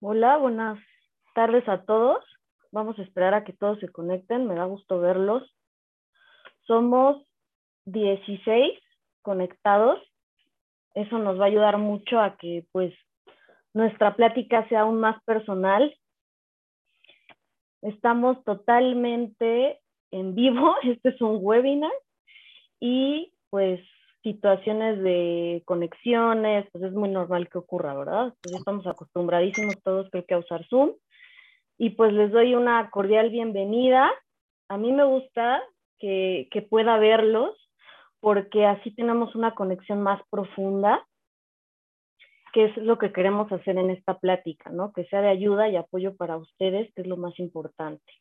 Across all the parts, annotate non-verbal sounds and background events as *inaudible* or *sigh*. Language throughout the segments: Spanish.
Hola, buenas tardes a todos. Vamos a esperar a que todos se conecten. Me da gusto verlos. Somos 16 conectados. Eso nos va a ayudar mucho a que pues nuestra plática sea aún más personal. Estamos totalmente en vivo. *laughs* Este es un webinar y pues situaciones de conexiones, pues es muy normal que ocurra, ¿verdad? Pues estamos acostumbradísimos todos creo que a usar Zoom. Y pues les doy una cordial bienvenida. A mí me gusta que, que pueda verlos porque así tenemos una conexión más profunda, que es lo que queremos hacer en esta plática, ¿no? Que sea de ayuda y apoyo para ustedes, que es lo más importante.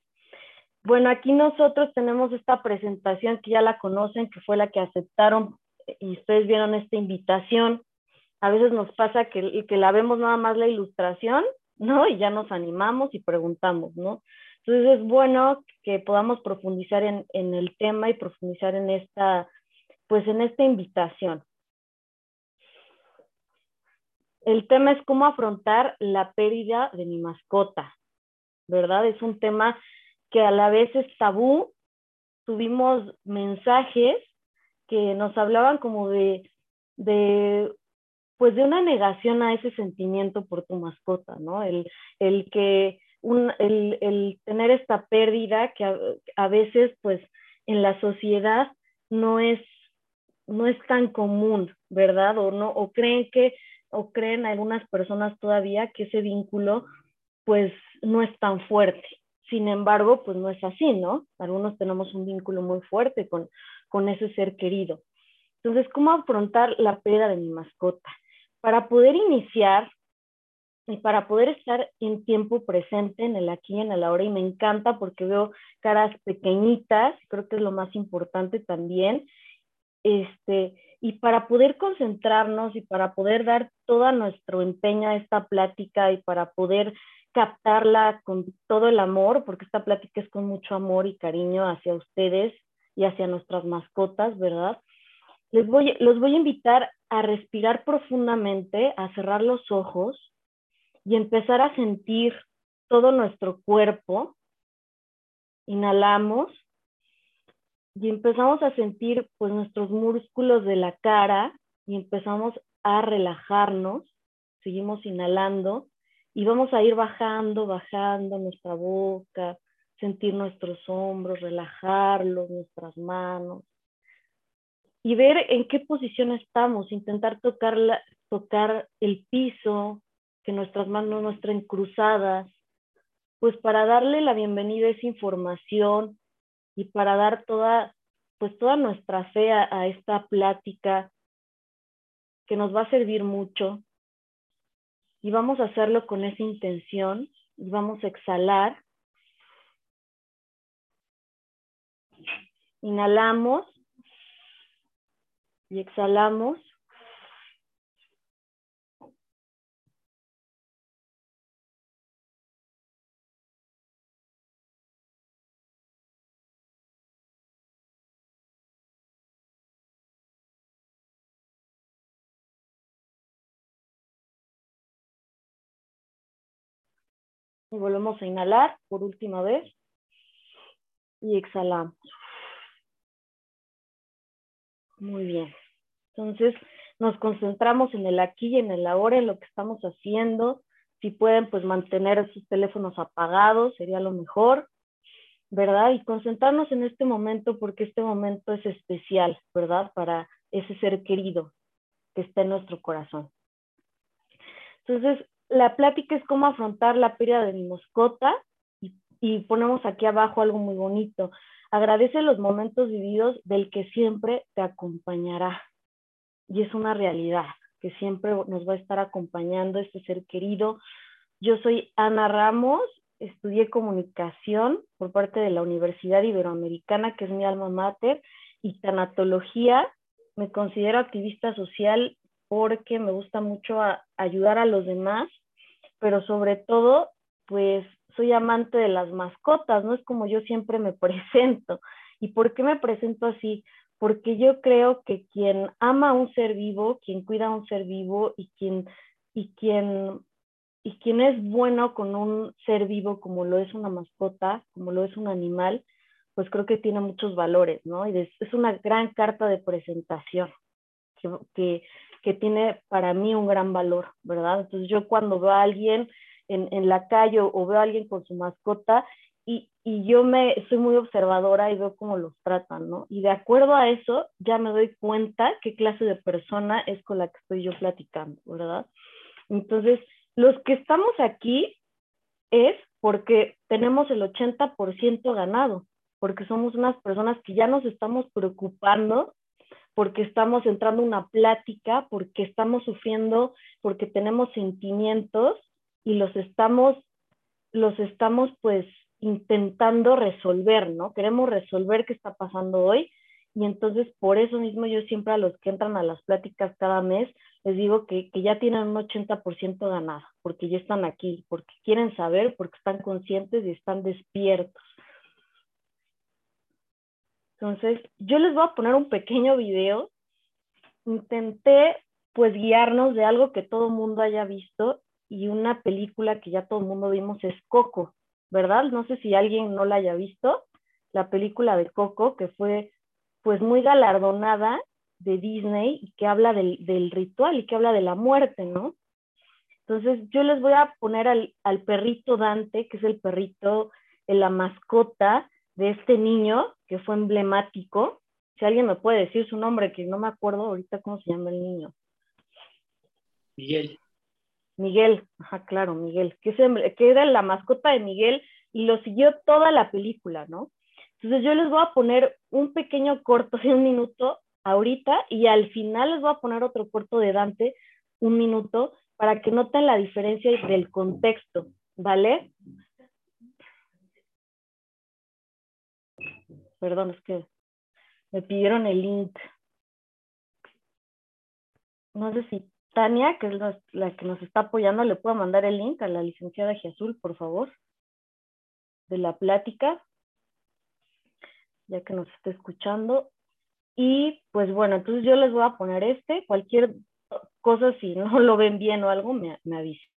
Bueno, aquí nosotros tenemos esta presentación que ya la conocen, que fue la que aceptaron y ustedes vieron esta invitación, a veces nos pasa que, que la vemos nada más la ilustración, *laughs* ¿no? Y ya nos animamos y preguntamos, ¿no? Entonces es bueno que podamos profundizar en, en el tema y profundizar en esta, pues en esta invitación. El tema es cómo afrontar la pérdida de mi mascota, ¿verdad? Es un tema que a la vez es tabú. Tuvimos mensajes que nos hablaban como de, de, pues de una negación a ese sentimiento por tu mascota, ¿no? El, el que, un, el, el, tener esta pérdida que a, veces, pues, en la sociedad no es, no es tan común, ¿verdad? O, no, o creen que, o creen algunas personas todavía que ese vínculo, pues, no es tan fuerte. Sin embargo, pues no es así, ¿no? Algunos tenemos un vínculo muy fuerte con, con ese ser querido. Entonces, ¿cómo afrontar la pérdida de mi mascota? Para poder iniciar y para poder estar en tiempo presente, en el aquí y en el ahora, y me encanta porque veo caras pequeñitas, creo que es lo más importante también, este, y para poder concentrarnos y para poder dar todo nuestro empeño a esta plática y para poder captarla con todo el amor, porque esta plática es con mucho amor y cariño hacia ustedes y hacia nuestras mascotas, ¿verdad? Les voy, los voy a invitar a respirar profundamente, a cerrar los ojos y empezar a sentir todo nuestro cuerpo. Inhalamos y empezamos a sentir pues nuestros músculos de la cara y empezamos a relajarnos. Seguimos inhalando y vamos a ir bajando, bajando nuestra boca, sentir nuestros hombros, relajarlos, nuestras manos y ver en qué posición estamos, intentar tocar, tocar el piso, que nuestras manos no estén cruzadas, pues para darle la bienvenida a esa información y para dar toda, pues toda nuestra fe a, a esta plática que nos va a servir mucho. Y vamos a hacerlo con esa intención y vamos a exhalar Inhalamos y exhalamos. Y volvemos a inhalar por última vez y exhalamos. Muy bien. Entonces, nos concentramos en el aquí y en el ahora, en lo que estamos haciendo. Si pueden, pues mantener sus teléfonos apagados, sería lo mejor, ¿verdad? Y concentrarnos en este momento porque este momento es especial, ¿verdad? Para ese ser querido que está en nuestro corazón. Entonces, la plática es cómo afrontar la pérdida de mi mascota y, y ponemos aquí abajo algo muy bonito. Agradece los momentos vividos del que siempre te acompañará. Y es una realidad que siempre nos va a estar acompañando este ser querido. Yo soy Ana Ramos, estudié comunicación por parte de la Universidad Iberoamericana, que es mi alma mater, y tanatología. Me considero activista social porque me gusta mucho ayudar a los demás, pero sobre todo, pues soy amante de las mascotas, no es como yo siempre me *laughs* presento. ¿Y por qué me presento así? Porque yo creo que quien ama a un ser vivo, quien cuida a un ser vivo y quien, y quien, y quien es bueno con un ser vivo como lo es una mascota, como lo es un animal, pues creo que tiene muchos valores, ¿no? Y es una gran carta de presentación que, que, tiene para mí un gran valor, ¿verdad? Entonces yo cuando veo a alguien en, en la calle o veo a alguien con su mascota y, y, yo me soy muy observadora y veo cómo los tratan, ¿no? Y de acuerdo a eso ya me doy cuenta qué clase de persona es con la que estoy yo platicando, ¿verdad? Entonces, los que estamos aquí es porque tenemos el 80% ganado, porque somos unas personas que ya nos estamos preocupando porque estamos entrando en una plática, porque estamos sufriendo, porque tenemos sentimientos y los estamos, los estamos pues intentando resolver, ¿no? Queremos resolver qué está pasando hoy y entonces por eso mismo yo siempre a los que entran a las pláticas cada mes les digo que, que ya tienen un 80% ganado, porque ya están aquí, porque quieren saber, porque están conscientes y están despiertos. Entonces, yo les voy a poner un pequeño video. Intenté pues guiarnos de algo que todo mundo haya visto y una película que ya todo el mundo vimos es Coco, ¿verdad? No sé si alguien no la haya visto, la película de Coco que fue pues muy galardonada de Disney y que habla del, del ritual y que habla de la muerte, ¿no? Entonces yo les voy a poner al, al perrito Dante, que es el perrito, la mascota de este niño que fue emblemático. Si alguien me puede decir su nombre, que no me acuerdo ahorita cómo se llama el niño. Miguel. Miguel, ajá, claro, Miguel, que, que era la mascota de Miguel y lo siguió toda la película, ¿no? Entonces yo les voy a poner un pequeño corto de un minuto ahorita y al final les voy a poner otro corto de Dante, un minuto, para que noten la diferencia del contexto, ¿vale? Perdón, es que me pidieron el link. No sé si Tania, que es la, que nos está apoyando, le puedo mandar el link a la licenciada Giazul, por favor, de la plática, ya que nos está escuchando. Y pues bueno, entonces yo les voy a poner este. Cualquier cosa, si no *laughs* lo ven bien o algo, me, me avisen.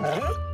Y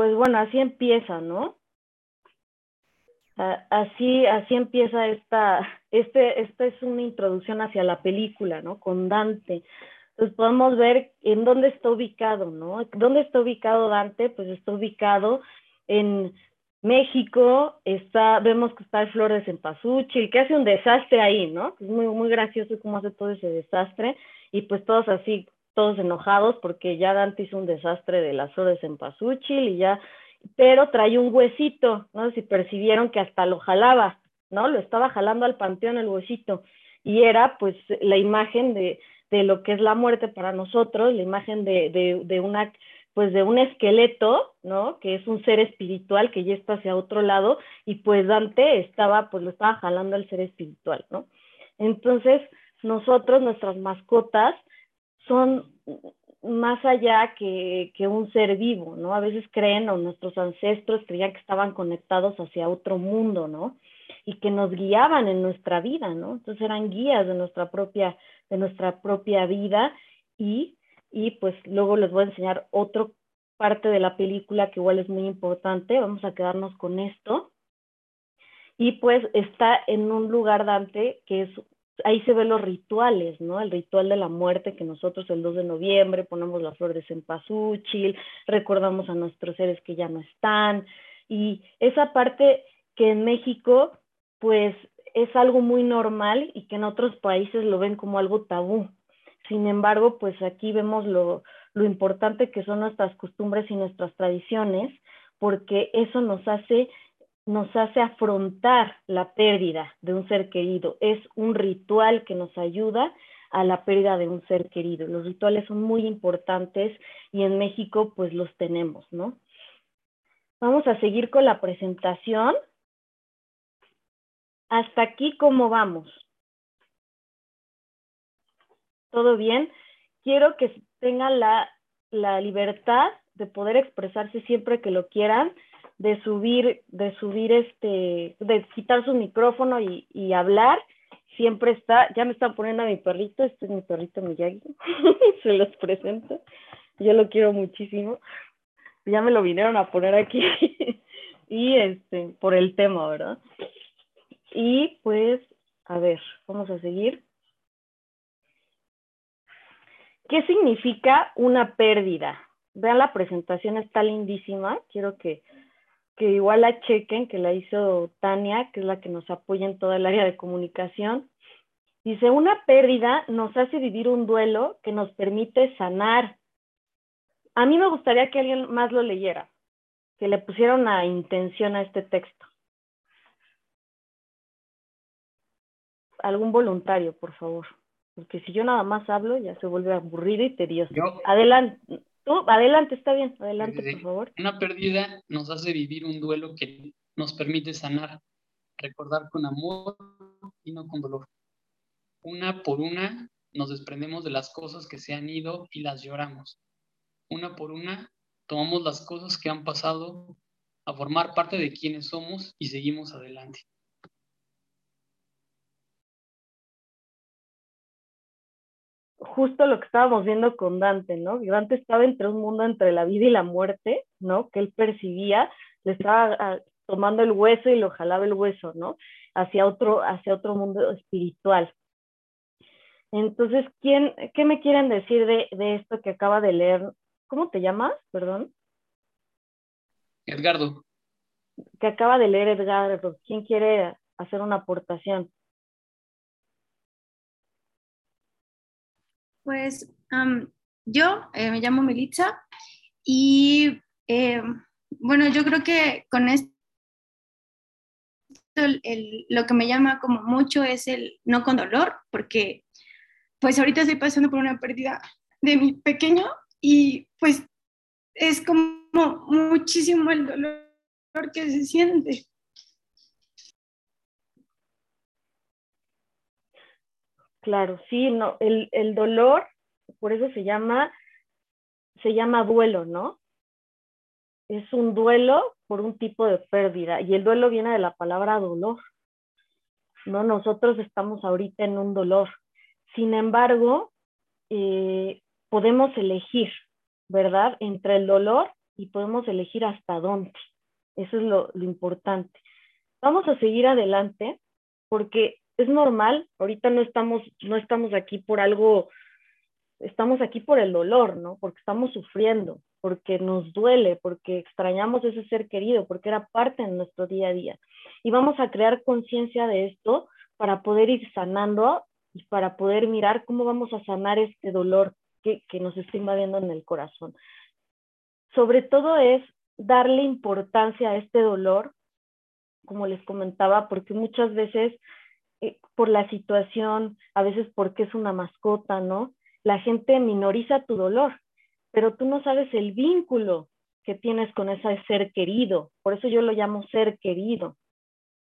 pues bueno, así empieza, ¿no? Así, así empieza esta, este, esta es una introducción hacia la película, ¿no? Con Dante. Entonces podemos ver en dónde está ubicado, ¿no? ¿Dónde está ubicado Dante? Pues está ubicado en México, está, vemos que está el flor de cempasúchil, que hace un desastre ahí, ¿no? Es muy, muy gracioso cómo hace todo ese desastre, y pues todos así, todos enojados, porque ya Dante hizo un desastre de las flores de cempasúchil, y ya, pero trae un huesito, ¿no? Si percibieron que hasta lo jalaba, ¿no? Lo estaba jalando al panteón el huesito, y era pues la imagen de, de lo que es la muerte para nosotros, la imagen de, de, de una pues de un esqueleto, ¿no? Que es un ser espiritual que ya está hacia otro lado y pues Dante estaba, pues lo estaba jalando al ser espiritual, ¿no? Entonces, nosotros, nuestras mascotas, son más allá que, que, un ser vivo, ¿no? A veces creen, o nuestros ancestros creían que estaban conectados hacia otro mundo, ¿no? Y que nos guiaban en nuestra vida, ¿no? Entonces eran guías de nuestra propia, de nuestra propia vida y y pues luego les voy a enseñar otra parte de la película que igual es muy importante. Vamos a quedarnos con esto. Y pues está en un lugar Dante que es, ahí se ven los rituales, ¿no? El ritual de la muerte que nosotros el 2 de noviembre ponemos la flor de cempasúchil, recordamos a nuestros seres que ya no están. Y esa parte que en México pues es algo muy normal y que en otros países lo ven como algo tabú, sin embargo, pues aquí vemos lo, importante que son nuestras costumbres y nuestras tradiciones, porque eso nos hace, nos hace afrontar la pérdida de un ser querido. Es un ritual que nos ayuda a la pérdida de un ser querido. Los rituales son muy importantes y en México pues los tenemos, ¿no? Vamos a seguir con la presentación. Hasta aquí, ¿cómo vamos? todo bien. Quiero que tengan la, libertad de poder expresarse siempre que lo quieran, de subir, de subir este, de quitar su micrófono y, hablar. Siempre está, ya me están poniendo a mi perrito, este es mi perrito Miyagi, *laughs* se los presento. Yo lo quiero muchísimo. Ya me lo vinieron a poner aquí. *laughs* y este, por el tema, ¿verdad? Y pues, a ver, vamos a seguir. ¿Qué significa una pérdida? Vean la presentación, está lindísima. Quiero que, que igual la chequen, que la hizo Tania, que es la que nos apoya en toda el área de comunicación. Dice, una pérdida nos hace vivir un duelo que nos permite sanar. A mí me gustaría que alguien más lo leyera, que le pusiera una intención a este texto. Algún voluntario, por favor porque si yo nada más hablo ya se vuelve aburrido y tedioso. adelante, tú, adelante, está bien, adelante, por favor. Una pérdida nos hace vivir un duelo que nos permite sanar, recordar con amor y no con dolor. Una por una nos desprendemos de las cosas que se han ido y las lloramos. Una por una tomamos las cosas que han pasado a formar parte de quienes somos y seguimos adelante. Justo lo que estábamos viendo con Dante, ¿no? Dante estaba entre un mundo entre la vida y la muerte, ¿no? Que él percibía, le estaba ah, tomando el hueso y lo jalaba el hueso, ¿no? Hacia otro, hacia otro mundo espiritual. Entonces, ¿quién, ¿qué me quieren decir de, de esto que acaba de leer? ¿Cómo te llamas? Perdón. Edgardo. Que acaba de leer Edgardo. ¿Quién quiere hacer una aportación? Pues yo eh, me llamo Melitza y eh, bueno, yo creo que con esto lo que me llama como mucho es el no con dolor, porque pues ahorita estoy pasando por una pérdida de mi pequeño y pues es como muchísimo el dolor que se siente. Claro, sí, no, el, el dolor, por eso se llama, se llama duelo, ¿no? Es un duelo por un tipo de pérdida y el duelo viene de la palabra dolor. No, nosotros estamos ahorita en un dolor. Sin embargo, eh, podemos elegir, ¿verdad? Entre el dolor y podemos elegir hasta dónde. Eso es lo, lo importante. Vamos a seguir adelante porque es normal, ahorita no estamos, no estamos aquí por algo, estamos aquí por el dolor, ¿no? Porque estamos sufriendo, porque nos duele, porque extrañamos ese ser querido, porque era parte de nuestro día a día. Y vamos a crear conciencia de esto para poder ir sanando y para poder mirar cómo vamos a sanar este dolor que, que nos está invadiendo en el corazón. Sobre todo es darle importancia a este dolor, como les comentaba, porque muchas veces eh, por la situación, a veces porque es una mascota, ¿no? La gente minoriza tu dolor, pero tú no sabes el vínculo que tienes con ese ser querido. Por eso yo lo llamo ser querido,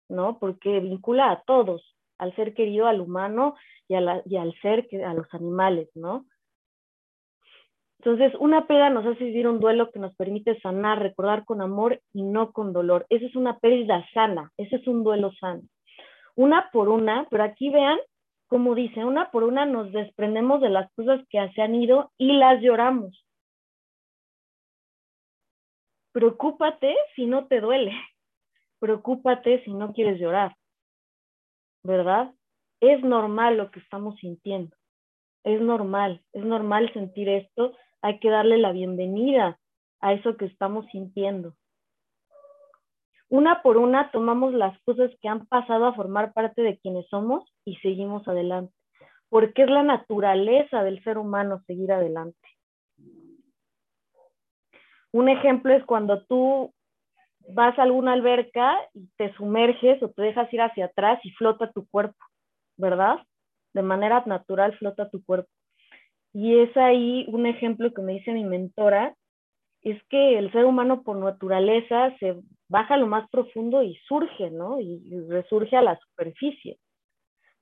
¿no? Porque vincula a todos, al ser querido, al humano y, al ser, a los animales, ¿no? Entonces, una pérdida nos hace vivir un duelo que nos permite sanar, recordar con amor y no con dolor. Esa es una pérdida sana, ese es un duelo sano una por una, pero aquí vean, como dice, una por una nos desprendemos de las cosas que se han ido y las lloramos. Preocúpate si no te duele. Preocúpate si no quieres llorar. ¿Verdad? Es normal lo que estamos sintiendo. Es normal, es normal sentir esto. Hay que darle la bienvenida a eso que estamos sintiendo una por una tomamos las cosas que han pasado a formar parte de quienes somos y seguimos adelante, porque es la naturaleza del ser humano seguir adelante. Un ejemplo es cuando tú vas a alguna alberca y te sumerges o te dejas ir hacia atrás y flota tu cuerpo, ¿verdad? De manera natural flota tu cuerpo. Y es ahí un ejemplo que me dice mi mentora, es que el ser humano por naturaleza se baja lo más profundo y surge, ¿no? Y, resurge a la superficie.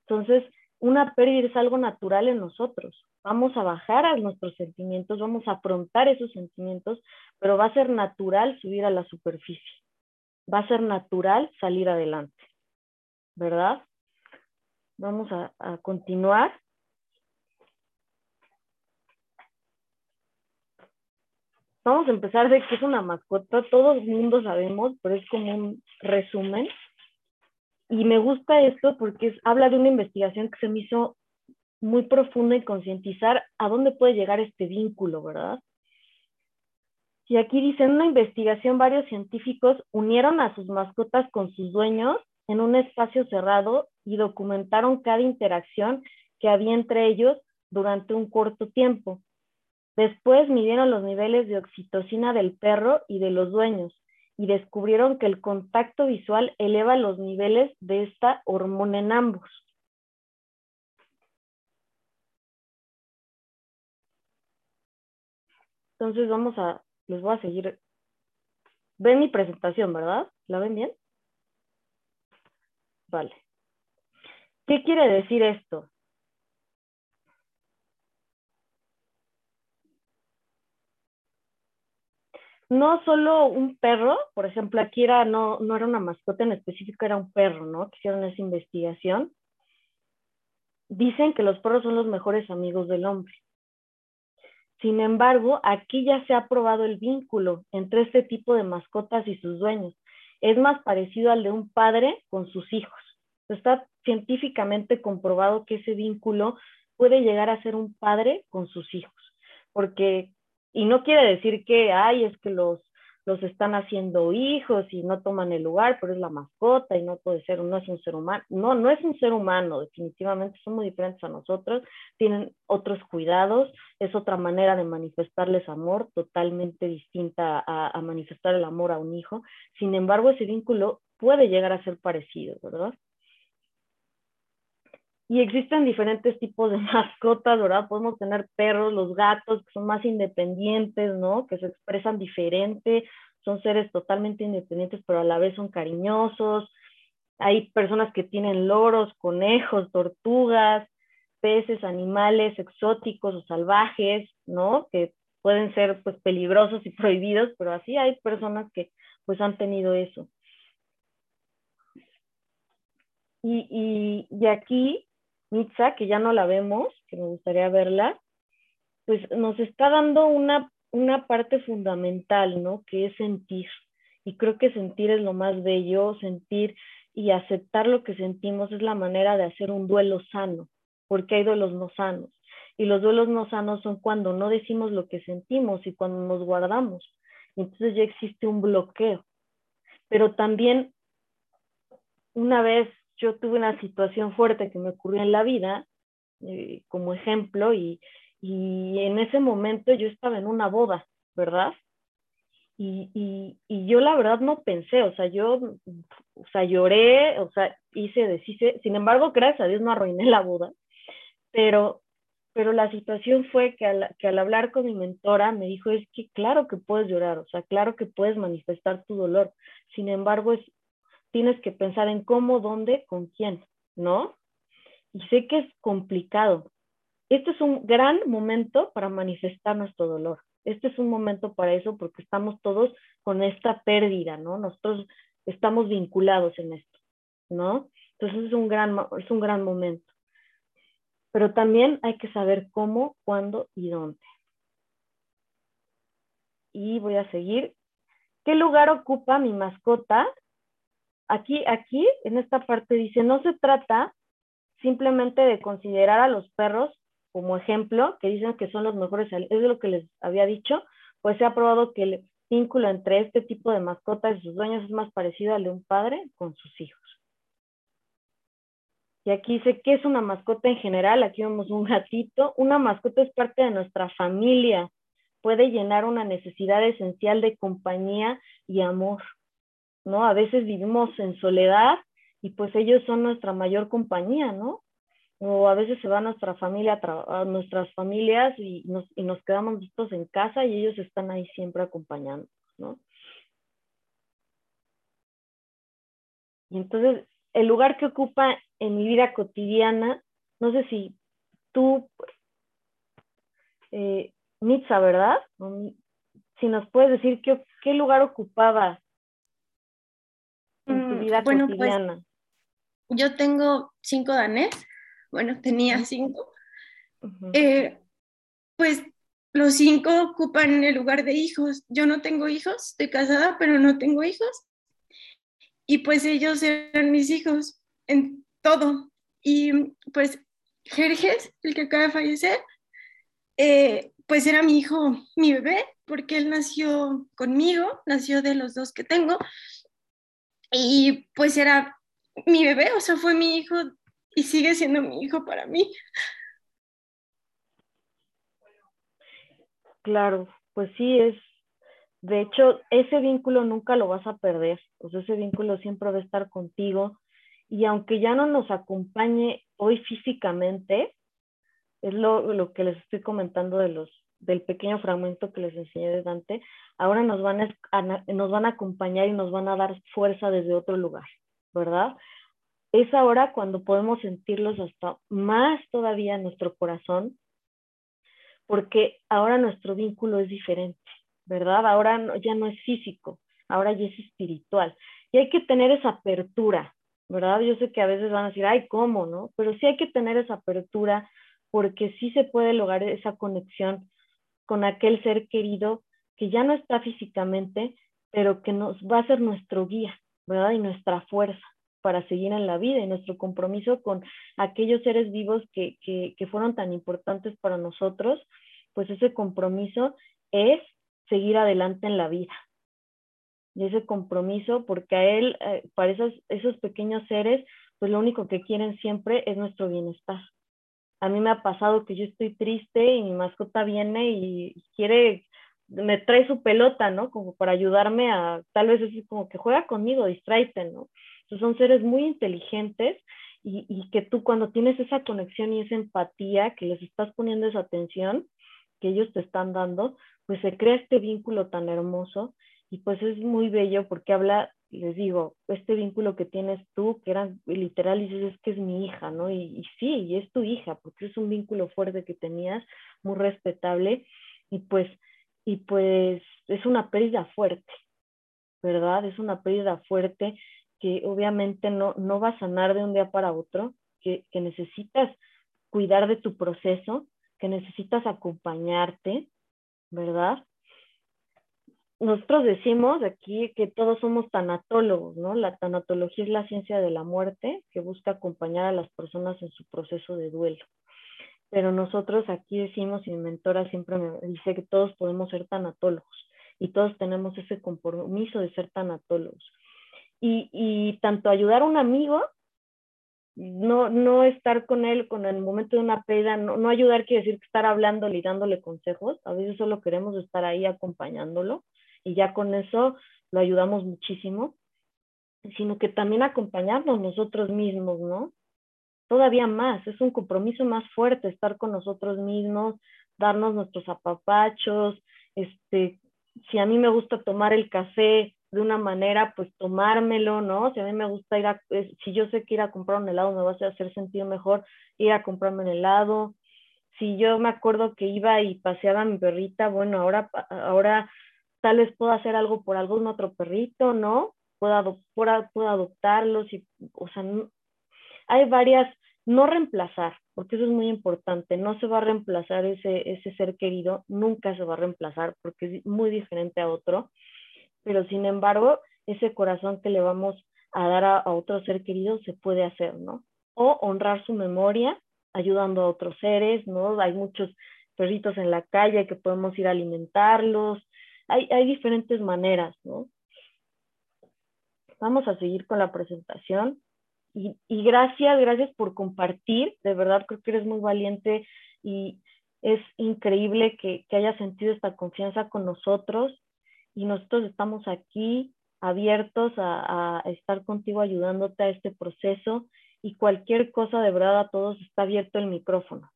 Entonces, una pérdida es algo natural en nosotros. Vamos a bajar a nuestros sentimientos, vamos a afrontar esos sentimientos, pero va a ser natural subir a la superficie. Va a ser natural salir adelante, ¿verdad? Vamos a continuar. Vamos a empezar de que es una mascota, todo el mundo sabemos, pero es como un resumen. Y me gusta esto porque habla de una investigación que se me hizo muy profunda y concientizar a dónde puede llegar este vínculo, ¿verdad? Y aquí dice, en una investigación varios científicos unieron a sus mascotas con sus dueños en un espacio cerrado y documentaron cada interacción que había entre ellos durante un corto tiempo. Después midieron los niveles de oxitocina del perro y de los dueños y descubrieron que el contacto visual eleva los niveles de esta hormona en ambos. Entonces vamos a, les voy a seguir. Ven mi presentación, ¿verdad? ¿La ven bien? Vale. ¿Qué quiere decir esto? No solo un perro, por ejemplo, aquí era, no, no era una mascota en específico, era un perro, ¿no? Que hicieron esa investigación. Dicen que los perros son los mejores amigos del hombre. Sin embargo, aquí ya se ha probado el vínculo entre este tipo de mascotas y sus dueños. Es más parecido al de un padre con sus hijos. Está científicamente comprobado que ese vínculo puede llegar a ser un padre con sus hijos, porque y no quiere decir que, ay, es que los, los están haciendo hijos y no toman el lugar, pero es la mascota y no puede ser, no es un ser humano. No, no es un ser humano, definitivamente son muy diferentes a nosotros, tienen otros cuidados, es otra manera de manifestarles amor, totalmente distinta a, a manifestar el amor a un hijo. Sin embargo, ese vínculo puede llegar a ser parecido, ¿verdad? Y existen diferentes tipos de *laughs* mascotas, ¿verdad? Podemos tener perros, los gatos, que son más independientes, ¿no? Que se expresan diferente, son seres totalmente independientes, pero a la vez son cariñosos. Hay personas que tienen loros, conejos, tortugas, peces, animales exóticos o salvajes, ¿no? Que pueden ser pues peligrosos y *laughs* prohibidos, pero así hay personas que pues han tenido eso. Y, y, y aquí Mitza, que ya no la vemos, que me gustaría verla, pues nos está dando una, una parte fundamental, ¿no? Que es sentir. Y creo que sentir es lo más bello, sentir y aceptar lo que sentimos es la manera de hacer un duelo sano, porque hay duelos no sanos. Y los duelos no sanos son cuando no decimos lo que sentimos y cuando nos guardamos. Entonces ya existe un bloqueo. Pero también, una vez yo tuve una situación fuerte que me ocurrió en la vida, eh, como ejemplo, y, y en ese momento yo estaba en una boda, ¿verdad? Y, y, yo la verdad no pensé, o sea, yo, o sea, lloré, o sea, hice, deshice, sin embargo, gracias a Dios no arruiné la boda, pero, pero la situación fue que al, que al hablar con mi mentora me dijo, es que claro que puedes llorar, o sea, claro que puedes manifestar tu dolor, sin embargo, es, tienes que pensar en cómo, dónde, con quién, ¿no? Y sé que es complicado. Este es un gran momento para manifestar nuestro dolor este es un momento para eso porque estamos todos con esta pérdida, ¿no? Nosotros estamos vinculados en esto, ¿no? Entonces es un gran, es un gran momento. Pero también hay que saber cómo, cuándo y dónde. Y voy a seguir. ¿Qué lugar ocupa mi mascota? Aquí, aquí, en esta parte dice, no se trata simplemente de considerar a los perros como ejemplo, que dicen que son los mejores, es lo que les había dicho, pues se ha probado que el vínculo entre este tipo de mascotas y sus dueños es más parecido al de un padre con sus hijos. Y aquí dice, ¿qué es una mascota en general? Aquí vemos un gatito. Una mascota es parte de nuestra familia. Puede llenar una necesidad esencial de compañía y amor. ¿No? A veces vivimos en soledad y pues ellos son nuestra mayor compañía, ¿no? o a veces se va nuestra familia, a nuestras familias y nos, y nos quedamos listos en casa y ellos están ahí siempre acompañando, ¿no? Y entonces, el lugar que ocupa en mi vida cotidiana, no sé si tú, eh, Mitza, ¿verdad? Si nos puedes decir qué, qué lugar ocupaba vida bueno, cotidiana. Pues, yo tengo cinco danés bueno, tenía cinco, eh, pues los cinco ocupan el lugar de hijos. Yo no tengo hijos, estoy casada, pero no tengo hijos. Y pues ellos eran mis hijos en todo. Y pues Jerjes, el que acaba de fallecer, eh, pues era mi hijo, mi bebé, porque él nació conmigo, nació de los dos que tengo. Y pues era mi bebé, o sea, fue mi hijo y sigue siendo mi hijo para mí. Claro, pues sí, es, de hecho, ese vínculo nunca lo vas a perder, o sea, ese vínculo siempre va a estar contigo y aunque ya no nos acompañe hoy físicamente, es lo, lo que les estoy comentando de los, del pequeño fragmento que les enseñé de Dante, ahora nos van a, nos van a acompañar y nos van a dar fuerza desde otro lugar, ¿verdad? es ahora cuando podemos sentirlos hasta más todavía en nuestro corazón, porque ahora nuestro vínculo es diferente, ¿verdad? Ahora ya no es físico, ahora ya es espiritual. Y hay que tener esa apertura, ¿verdad? Yo sé que a veces van a decir, ay, ¿cómo, no? Pero sí hay que tener esa apertura porque sí se puede lograr esa conexión con aquel ser querido que ya no está físicamente, pero que nos va a ser nuestro guía, ¿verdad? Y nuestra fuerza para seguir en la vida y nuestro compromiso con aquellos seres vivos que, que, fueron tan importantes para nosotros, pues ese compromiso es seguir adelante en la vida. Y ese compromiso, porque a él, eh, para esos, esos pequeños seres, pues lo único que quieren siempre es nuestro bienestar. A mí me ha pasado que yo estoy triste y mi mascota viene y quiere, me trae su pelota, ¿no? Como para ayudarme a, tal vez es como que juega conmigo, distráete, ¿no? son seres muy inteligentes y, que tú cuando tienes esa conexión y esa empatía, que les estás poniendo esa atención que ellos te están dando, pues se crea este vínculo tan hermoso y pues es muy bello porque habla, les digo, este vínculo que tienes tú, que era literal, dices, es que es mi hija, ¿no? Y, y sí, y es tu hija, porque es un vínculo fuerte que tenías, muy respetable, y pues, y pues es una pérdida fuerte, ¿verdad? Es una pérdida fuerte que obviamente no, no va a sanar de un día para otro, que, que necesitas cuidar de tu proceso, que necesitas acompañarte, ¿verdad? Nosotros decimos aquí que todos somos tanatólogos, ¿no? La tanatología es la ciencia de la muerte que busca acompañar a las personas en su proceso de duelo. pero nosotros aquí decimos, y mi mentora siempre me dice que todos podemos ser tanatólogos y todos tenemos ese compromiso de ser tanatólogos. Y, y tanto ayudar a un amigo, no, no estar con él con el momento de una pérdida, no, no ayudar quiere decir que estar hablándole y dándole consejos, a veces solo queremos estar ahí acompañándolo y ya con eso lo ayudamos muchísimo, sino que también acompañarnos nosotros mismos, ¿no? Todavía más, es un compromiso más fuerte estar con nosotros mismos, darnos nuestros apapachos, este, si a mí me gusta tomar el café de una manera, pues tomármelo, ¿no? Si a mí me gusta ir a, si yo sé que ir a comprar un helado me va a hacer sentir mejor, ir a comprarme un helado. Si yo me acuerdo que iba y paseaba a mi perrita, bueno, ahora, ahora tal vez puedo hacer algo por algún otro perrito, ¿no? Puedo, puedo adoptarlos, y, o sea, hay varias, no reemplazar, porque eso es muy importante, no se va a reemplazar ese, ese ser querido, nunca se va a reemplazar porque es muy diferente a otro, pero sin embargo, ese corazón que le vamos a dar a, a otro ser querido se puede hacer, ¿no? O honrar su memoria ayudando a otros seres, ¿no? Hay muchos perritos en la calle que podemos ir a alimentarlos, hay, diferentes maneras, ¿no? Vamos a seguir con la presentación. Y, gracias, gracias por compartir. De verdad creo que eres muy valiente y es increíble que, que hayas sentido esta confianza con nosotros. Y nosotros estamos aquí abiertos a, a, estar contigo ayudándote a este proceso. Y cualquier cosa, de verdad, a todos está abierto el micrófono.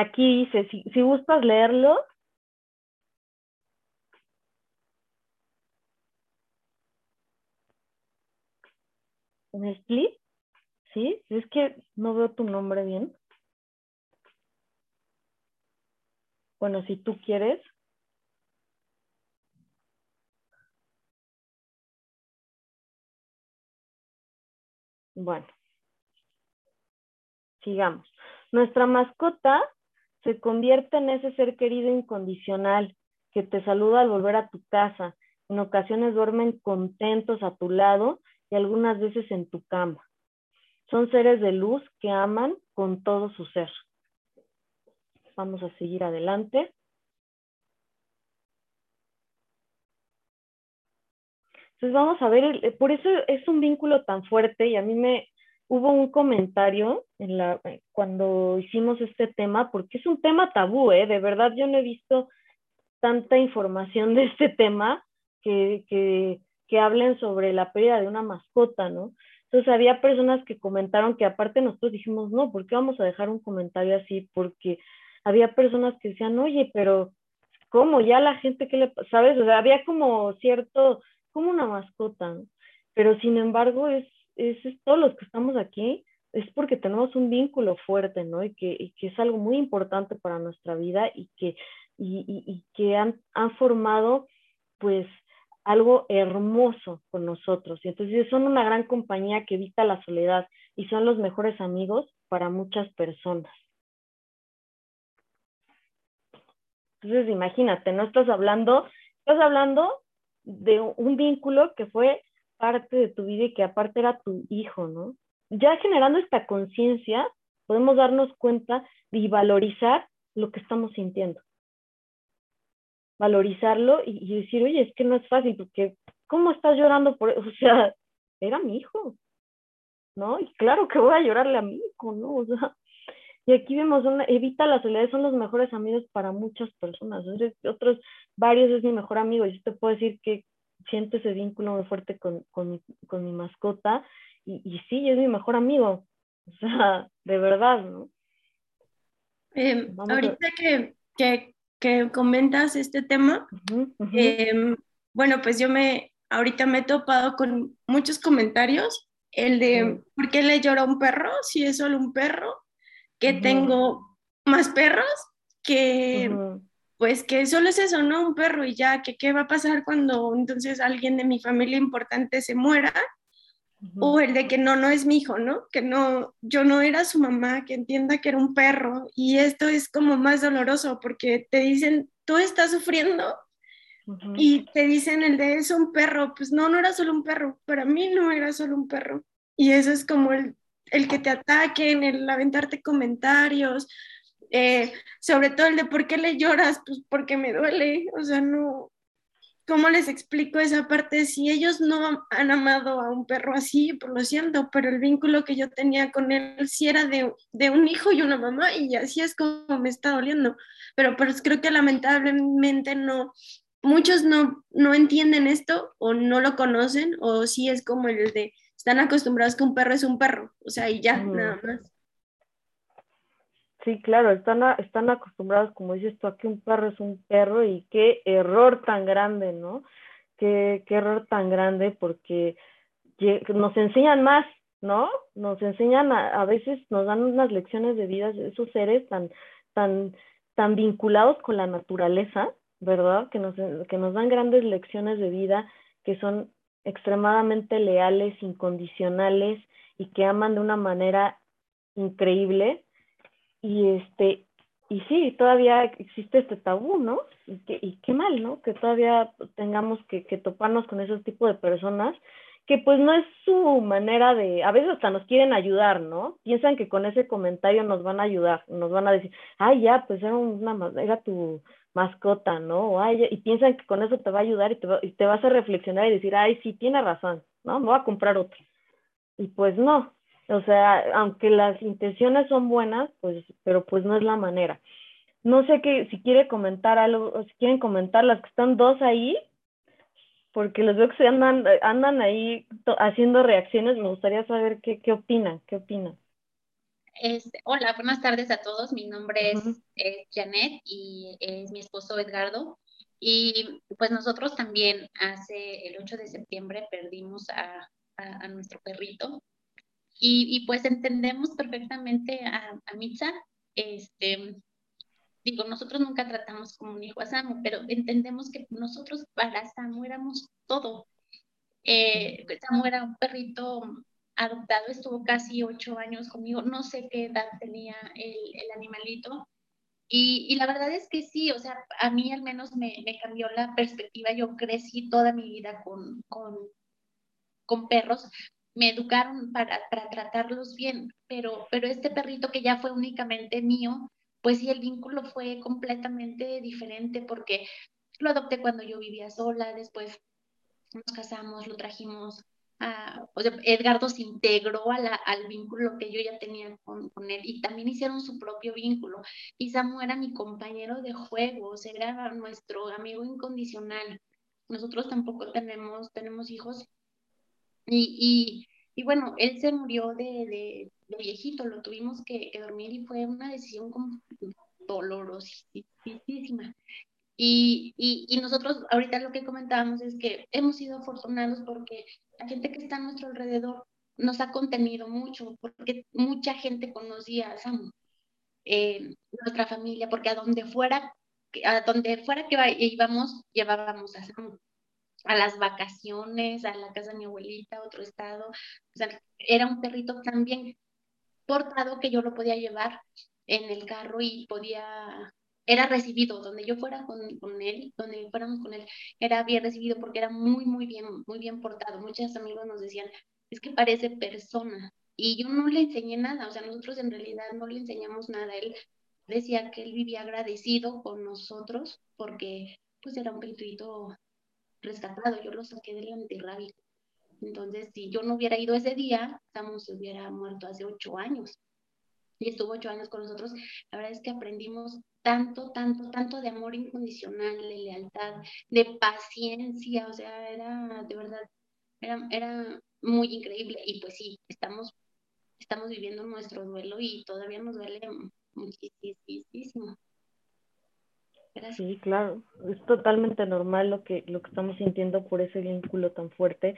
Aquí dice, si, gustas leerlo, ¿Un split? ¿Sí? Es que no veo tu nombre bien. Bueno, si tú quieres. Bueno. Sigamos. Nuestra mascota se convierte en ese ser querido incondicional que te saluda al volver a tu casa. En ocasiones duermen contentos a tu lado y algunas veces en tu cama. Son seres de luz que aman con todo su ser. Vamos a seguir adelante. Entonces vamos a ver, por eso es un vínculo tan fuerte y a mí me hubo un comentario en la, cuando hicimos este tema, porque es un tema tabú, ¿eh? de verdad yo no he visto tanta información *laughs* de este tema que, que que hablen sobre la pérdida de una mascota, ¿no? Entonces había personas que comentaron que aparte nosotros dijimos, no, ¿por qué vamos a dejar un comentario así? Porque había personas que decían, oye, pero ¿cómo? Ya la gente que le, ¿sabes? O sea, había como cierto, como una mascota, ¿no? Pero sin embargo, es, es, es, todos los que estamos aquí, es porque tenemos un vínculo fuerte, ¿no? Y que, y que es algo muy importante para nuestra vida y que, y, y, que han, han formado, pues, algo hermoso con nosotros. Y entonces son una gran compañía que evita la soledad y son los mejores amigos para muchas personas. Entonces imagínate, no estás hablando, estás hablando de un vínculo que fue parte de tu vida y que aparte era tu hijo, ¿no? Ya generando esta conciencia, podemos darnos cuenta y valorizar lo que estamos sintiendo valorizarlo y, decir, oye, es que no es fácil, porque ¿cómo estás llorando por *laughs* O sea, era mi hijo, ¿no? Y claro que voy a llorarle a mi hijo, ¿no? O sea, y aquí vemos, una, evita la soledad, son los mejores amigos para muchas personas. Otros, varios es mi mejor amigo, y yo te puedo decir que siento ese vínculo muy fuerte con, con, con mi mascota, y, y, sí, es mi mejor amigo, o sea, *laughs* de verdad, ¿no? Eh, ahorita que, que que comentas este tema, eh, bueno, pues yo me, ahorita me he topado con muchos comentarios, el de, ¿por qué le llora un perro si es solo un perro? Que tengo más perros, que pues que solo es eso, ¿no? Un perro y ya, que qué va a pasar cuando entonces alguien de mi familia importante se muera o el de que no, no es mi hijo, ¿no? Que no, yo no era su mamá, que entienda que era un perro. Y esto es como más doloroso porque te dicen, tú estás sufriendo y te dicen el de es un perro. Pues no, no era solo un perro. Para mí no era solo un perro. Y eso es como el el que te ataquen, el aventarte comentarios, eh, sobre todo el de por qué le lloras, pues porque me duele, o sea, no, ¿cómo les explico esa parte? Si ellos no han amado a un perro así, pues lo siento, pero el vínculo que yo tenía con él sí era de, de un hijo y una mamá y así es como me está doliendo, pero pues creo que lamentablemente no, muchos no, no entienden esto o no lo conocen o sí es como el de, están acostumbrados que un perro es un perro, o sea, y ya, nada más. Sí, claro, están, están acostumbrados, como dices tú, a que un perro es un perro y qué error tan grande, ¿no? Qué, qué error tan grande porque nos enseñan más, ¿no? Nos enseñan, a, a veces nos dan unas lecciones de vida, esos seres tan, tan, tan vinculados con la naturaleza, ¿verdad? Que nos, que nos dan grandes lecciones de vida, que son extremadamente leales, incondicionales y que aman de una manera increíble. Y este, y sí, todavía existe este tabú, ¿no? Y, que, y qué mal, ¿no? Que todavía tengamos que, toparnos con ese tipo de personas que pues no es su manera de, a veces hasta nos quieren ayudar, ¿no? Piensan que con ese comentario nos van a ayudar, nos van a decir, ay, ya, pues era una, era tu, mascota, ¿no? Ay, y piensan que con eso te va a ayudar y te, y te vas a reflexionar y decir, ay, sí, tiene razón, ¿no? Me voy a comprar otro. Y pues no, o sea, aunque las intenciones son buenas, pues, pero pues no es la manera. No sé que, si quiere comentar algo, o si quieren comentar las que están dos ahí, porque los veo que se andan, andan ahí haciendo reacciones, me gustaría saber qué, qué opinan, qué opinan. Este, hola, buenas tardes a todos. Mi nombre es, Janet y es mi esposo Edgardo. Y pues nosotros también hace el 8 de septiembre perdimos a, nuestro perrito. Y, pues entendemos perfectamente a, a Mitza. Este, digo, nosotros nunca tratamos como un hijo a Samu, pero entendemos que nosotros para Samu éramos todo. Eh, Samu era un perrito adoptado, estuvo casi ocho años conmigo, no sé qué edad tenía el, el animalito. Y, y, la verdad es que sí, o sea, a mí al menos me, me cambió la perspectiva. Yo crecí toda mi vida con, con, con perros, me educaron para, para, tratarlos bien, pero, pero este perrito que ya fue únicamente mío, pues sí, el vínculo fue completamente diferente porque lo adopté cuando yo vivía sola, después nos casamos, lo trajimos o sea, Edgardo se integró a la, al vínculo que yo ya tenía con, con, él y también hicieron su propio vínculo. Y Samu era mi compañero de juegos, era nuestro amigo incondicional. Nosotros tampoco tenemos, tenemos hijos. Y, y, y bueno, él se murió de, de, de viejito, lo tuvimos que, dormir y fue una decisión como dolorosísima. Y, y, y, nosotros ahorita lo que comentábamos es que hemos sido afortunados porque la gente que está a nuestro alrededor nos ha contenido mucho, porque mucha gente conocía a Samu, eh, nuestra familia, porque a donde fuera, a donde fuera que íbamos, llevábamos a Samu a las vacaciones, a la casa de mi abuelita, a otro estado. O sea, era un perrito tan bien portado que yo lo podía llevar en el carro y podía era recibido, donde yo fuera con, con, él, donde fuéramos con él, era bien recibido porque era muy, muy bien, muy bien portado. Muchos amigos nos decían, es que parece persona. Y yo no le enseñé nada, o sea, nosotros en realidad no le enseñamos nada. Él decía que él vivía agradecido con nosotros porque pues era un perrito rescatado, yo lo saqué del antirrábico. Entonces, si yo no hubiera ido ese día, Samu se hubiera muerto hace ocho años. Y estuvo ocho años con nosotros. La verdad es que aprendimos tanto, tanto, tanto de amor incondicional, de lealtad, de paciencia, o sea, era de verdad, era, era muy increíble. Y pues sí, estamos, estamos viviendo nuestro duelo y todavía nos duele muchísimo. Sí, claro, es totalmente normal lo que, lo que estamos sintiendo por ese vínculo tan fuerte.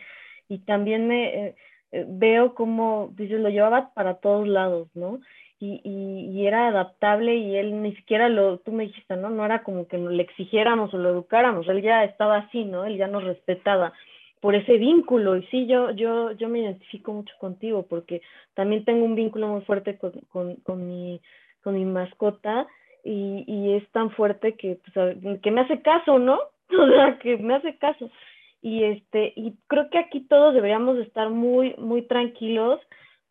Y también me eh, eh, veo como, dices, lo llevaba para todos lados, ¿no? y, y, era adaptable y él ni siquiera lo, tú me dijiste, ¿no? No era como que le exigiéramos o lo educáramos, él ya estaba así, ¿no? Él ya nos respetaba por ese vínculo y sí, yo, yo, yo me identifico mucho contigo porque también tengo un vínculo muy fuerte con, con, con mi, con mi mascota y, y es tan fuerte que, pues, que me hace caso, ¿no? *laughs* O sea, que me hace caso. Y este, y creo que aquí todos deberíamos estar muy, muy tranquilos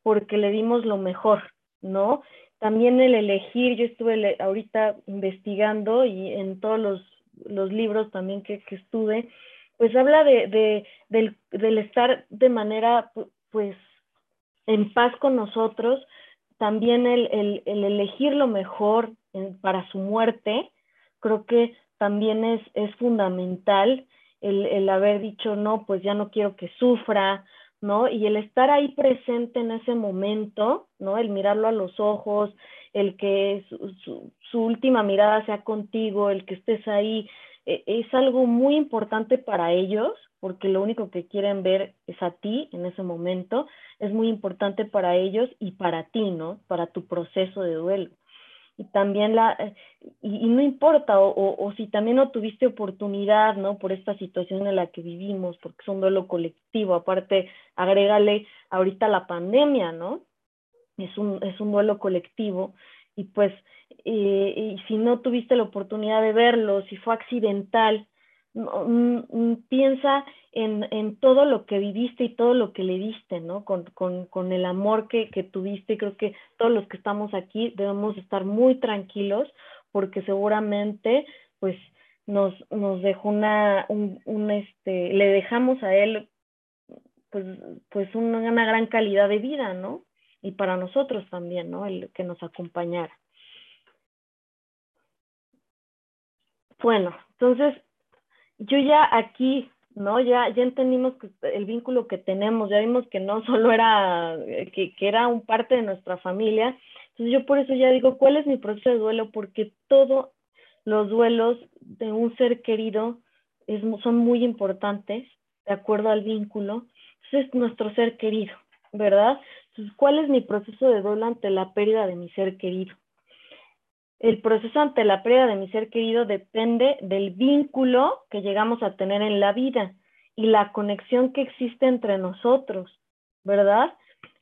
porque le dimos lo mejor, ¿no? También el elegir, yo estuve ahorita investigando y en todos los, los libros también que, que estuve, pues habla de, de del, del, estar de manera, pues, en paz con nosotros, también el, el, el elegir lo mejor para su muerte, creo que también es, es fundamental el, el haber dicho, no, pues ya no quiero que sufra, ¿no? Y el estar ahí presente en ese momento, ¿no? El mirarlo a los ojos, el que su, su, última mirada sea contigo, el que estés ahí, e, es algo muy importante para ellos, porque lo único que quieren ver es a ti en ese momento, es muy importante para ellos y para ti, ¿no? Para tu proceso de duelo y también la, eh, y, no importa, o, o, si también no tuviste oportunidad, ¿no? Por esta situación en la que vivimos, porque es un duelo colectivo, aparte, agrégale ahorita la pandemia, ¿no? Es un, es un duelo colectivo, y pues, eh, y si no tuviste la oportunidad de verlo, si fue accidental, piensa en, en, todo lo que viviste y todo lo que le diste, ¿no? Con, con, con el amor que, que, tuviste. Creo que todos los que estamos aquí debemos estar muy tranquilos porque seguramente, pues, nos, nos dejó una, un, este, le dejamos a él, pues, pues una gran calidad de vida, ¿no? Y para nosotros también, ¿no? El que nos acompañara. Bueno, entonces yo ya aquí, ¿no? Ya, ya entendimos que el vínculo que tenemos, ya vimos que no *laughs* solo era, eh, que, que era un parte de nuestra familia. Entonces yo por eso ya digo, ¿cuál es mi proceso de duelo? Porque todos los duelos de un ser querido es, son muy importantes, de acuerdo al vínculo. Entonces es nuestro ser querido, ¿verdad? Entonces, ¿cuál es mi proceso de duelo ante la pérdida de mi ser querido? El proceso ante la pérdida de mi ser querido depende del vínculo que llegamos a tener en la vida y la conexión que existe entre nosotros, ¿verdad?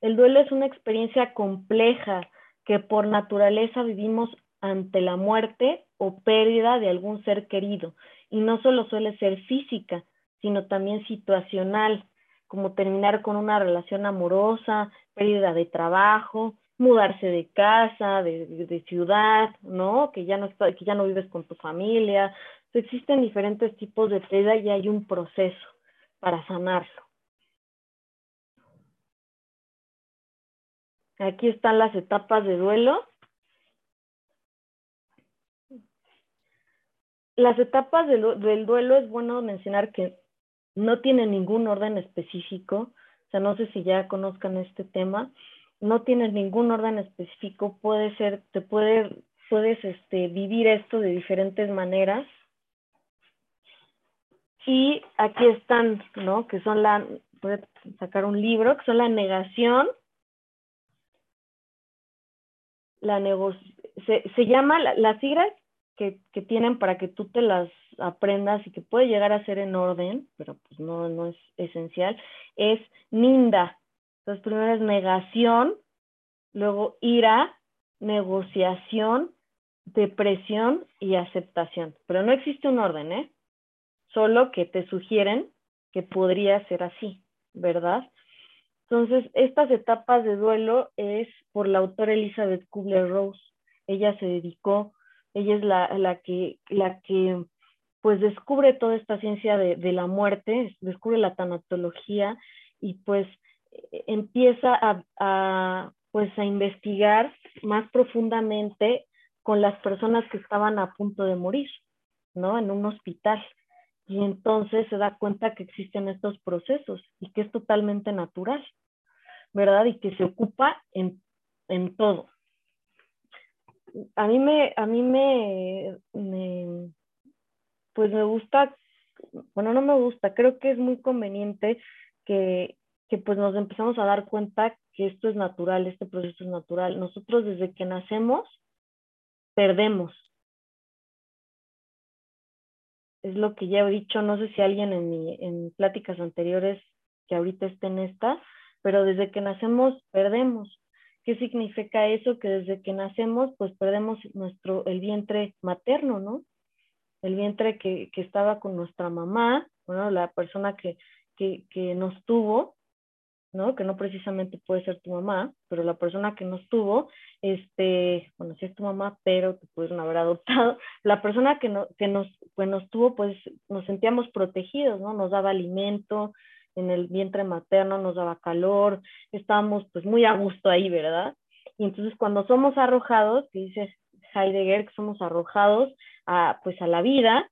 El duelo es una experiencia compleja que por naturaleza vivimos ante la muerte o pérdida de algún ser querido. Y no solo suele ser física, sino también situacional, como terminar con una relación amorosa, pérdida de trabajo, mudarse de casa, de, ciudad, ¿no? Que ya no, está, que ya no vives con tu familia. existen diferentes tipos de pérdida y hay un proceso para sanarlo. Aquí están las etapas de duelo. Las etapas del, del duelo es bueno mencionar que no tienen ningún orden específico. O sea, no sé si ya conozcan este tema no tienes ningún orden específico, puede ser, te puede, puedes este, vivir esto de diferentes maneras. Y aquí están, ¿no? Que son la, voy a sacar un libro, que son la negación, la se, se llama, las siglas que, que, tienen para que tú te las aprendas y que puede llegar a ser en orden, pero pues no, no es esencial, es NINDA, entonces, primero es negación, luego ira, negociación, depresión y aceptación. Pero no existe un orden, ¿eh? Solo que te sugieren que podría ser así, ¿verdad? Entonces, estas etapas de duelo es por la autora Elizabeth Kubler-Rose. Ella se dedicó, ella es la, la, que, la que pues descubre toda esta ciencia de, de la muerte, descubre la tanatología y pues empieza a, pues a investigar más profundamente con las personas que estaban a punto de morir, ¿no? En un hospital. Y entonces se da cuenta que existen estos procesos y que es totalmente natural, ¿verdad? Y que se ocupa en, en todo. A mí me, a mí me, me, pues me gusta, bueno, no me gusta, creo que es muy conveniente que, que pues nos empezamos a dar cuenta que esto es natural, este proceso es natural. Nosotros desde que nacemos perdemos. Es lo que ya he dicho, no sé si alguien en, mi, en pláticas anteriores que ahorita esté en esta, pero desde que nacemos perdemos. ¿Qué significa eso? Que desde que nacemos pues perdemos nuestro, el vientre materno, ¿no? El vientre que, que estaba con nuestra mamá, bueno, la persona que, que, que nos tuvo, ¿no? Que no precisamente puede ser tu mamá, pero la persona que nos tuvo, este, bueno, sí es tu mamá, pero te pudieron haber adoptado, *laughs* la persona que, no, que nos, nos tuvo, pues nos sentíamos protegidos, ¿no? Nos daba alimento en el vientre materno, nos daba calor, estábamos pues muy a gusto ahí, ¿verdad? Y entonces cuando somos arrojados, que dice Heidegger que somos arrojados a, pues a la vida,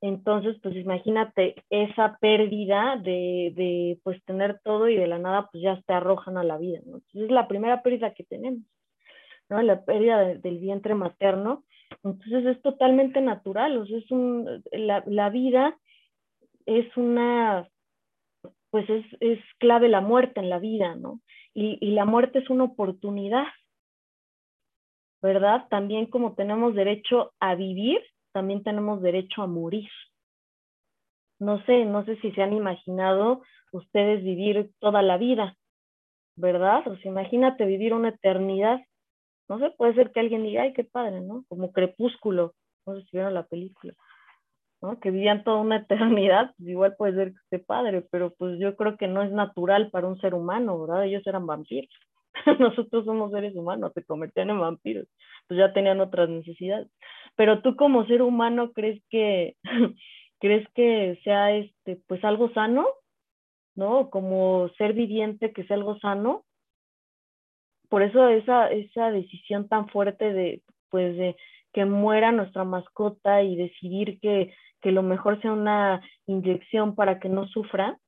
entonces, pues imagínate esa pérdida de, de, pues tener todo y de la nada pues ya te arrojan a la vida. Entonces es la primera pérdida que tenemos, ¿no? La pérdida del vientre materno. Entonces es totalmente natural, o es la, la vida es una, pues es, es, clave la muerte en la vida, ¿no? Y, y la muerte es una oportunidad, ¿verdad? También como tenemos derecho a vivir, también tenemos derecho a morir. No sé, no sé si se han imaginado ustedes vivir toda la vida, ¿verdad? O sea, imagínate vivir una eternidad. No sé, puede ser que alguien diga, ay, qué padre, ¿no? Como crepúsculo, no sé si vieron la película, ¿no? Que vivían toda una *laughs* eternidad, pues igual puede ser que esté padre, pero pues yo creo que no es natural para un ser humano, ¿verdad? Ellos eran vampiros. *laughs* Nosotros somos seres humanos, se convertían en vampiros, pues ya tenían otras necesidades. Pero tú como ser humano crees que *laughs* crees que sea este pues algo sano, ¿no? Como ser viviente que sea algo sano. Por eso esa esa decisión tan fuerte de pues de que muera nuestra mascota y decidir que, que lo mejor sea una inyección para que no sufra,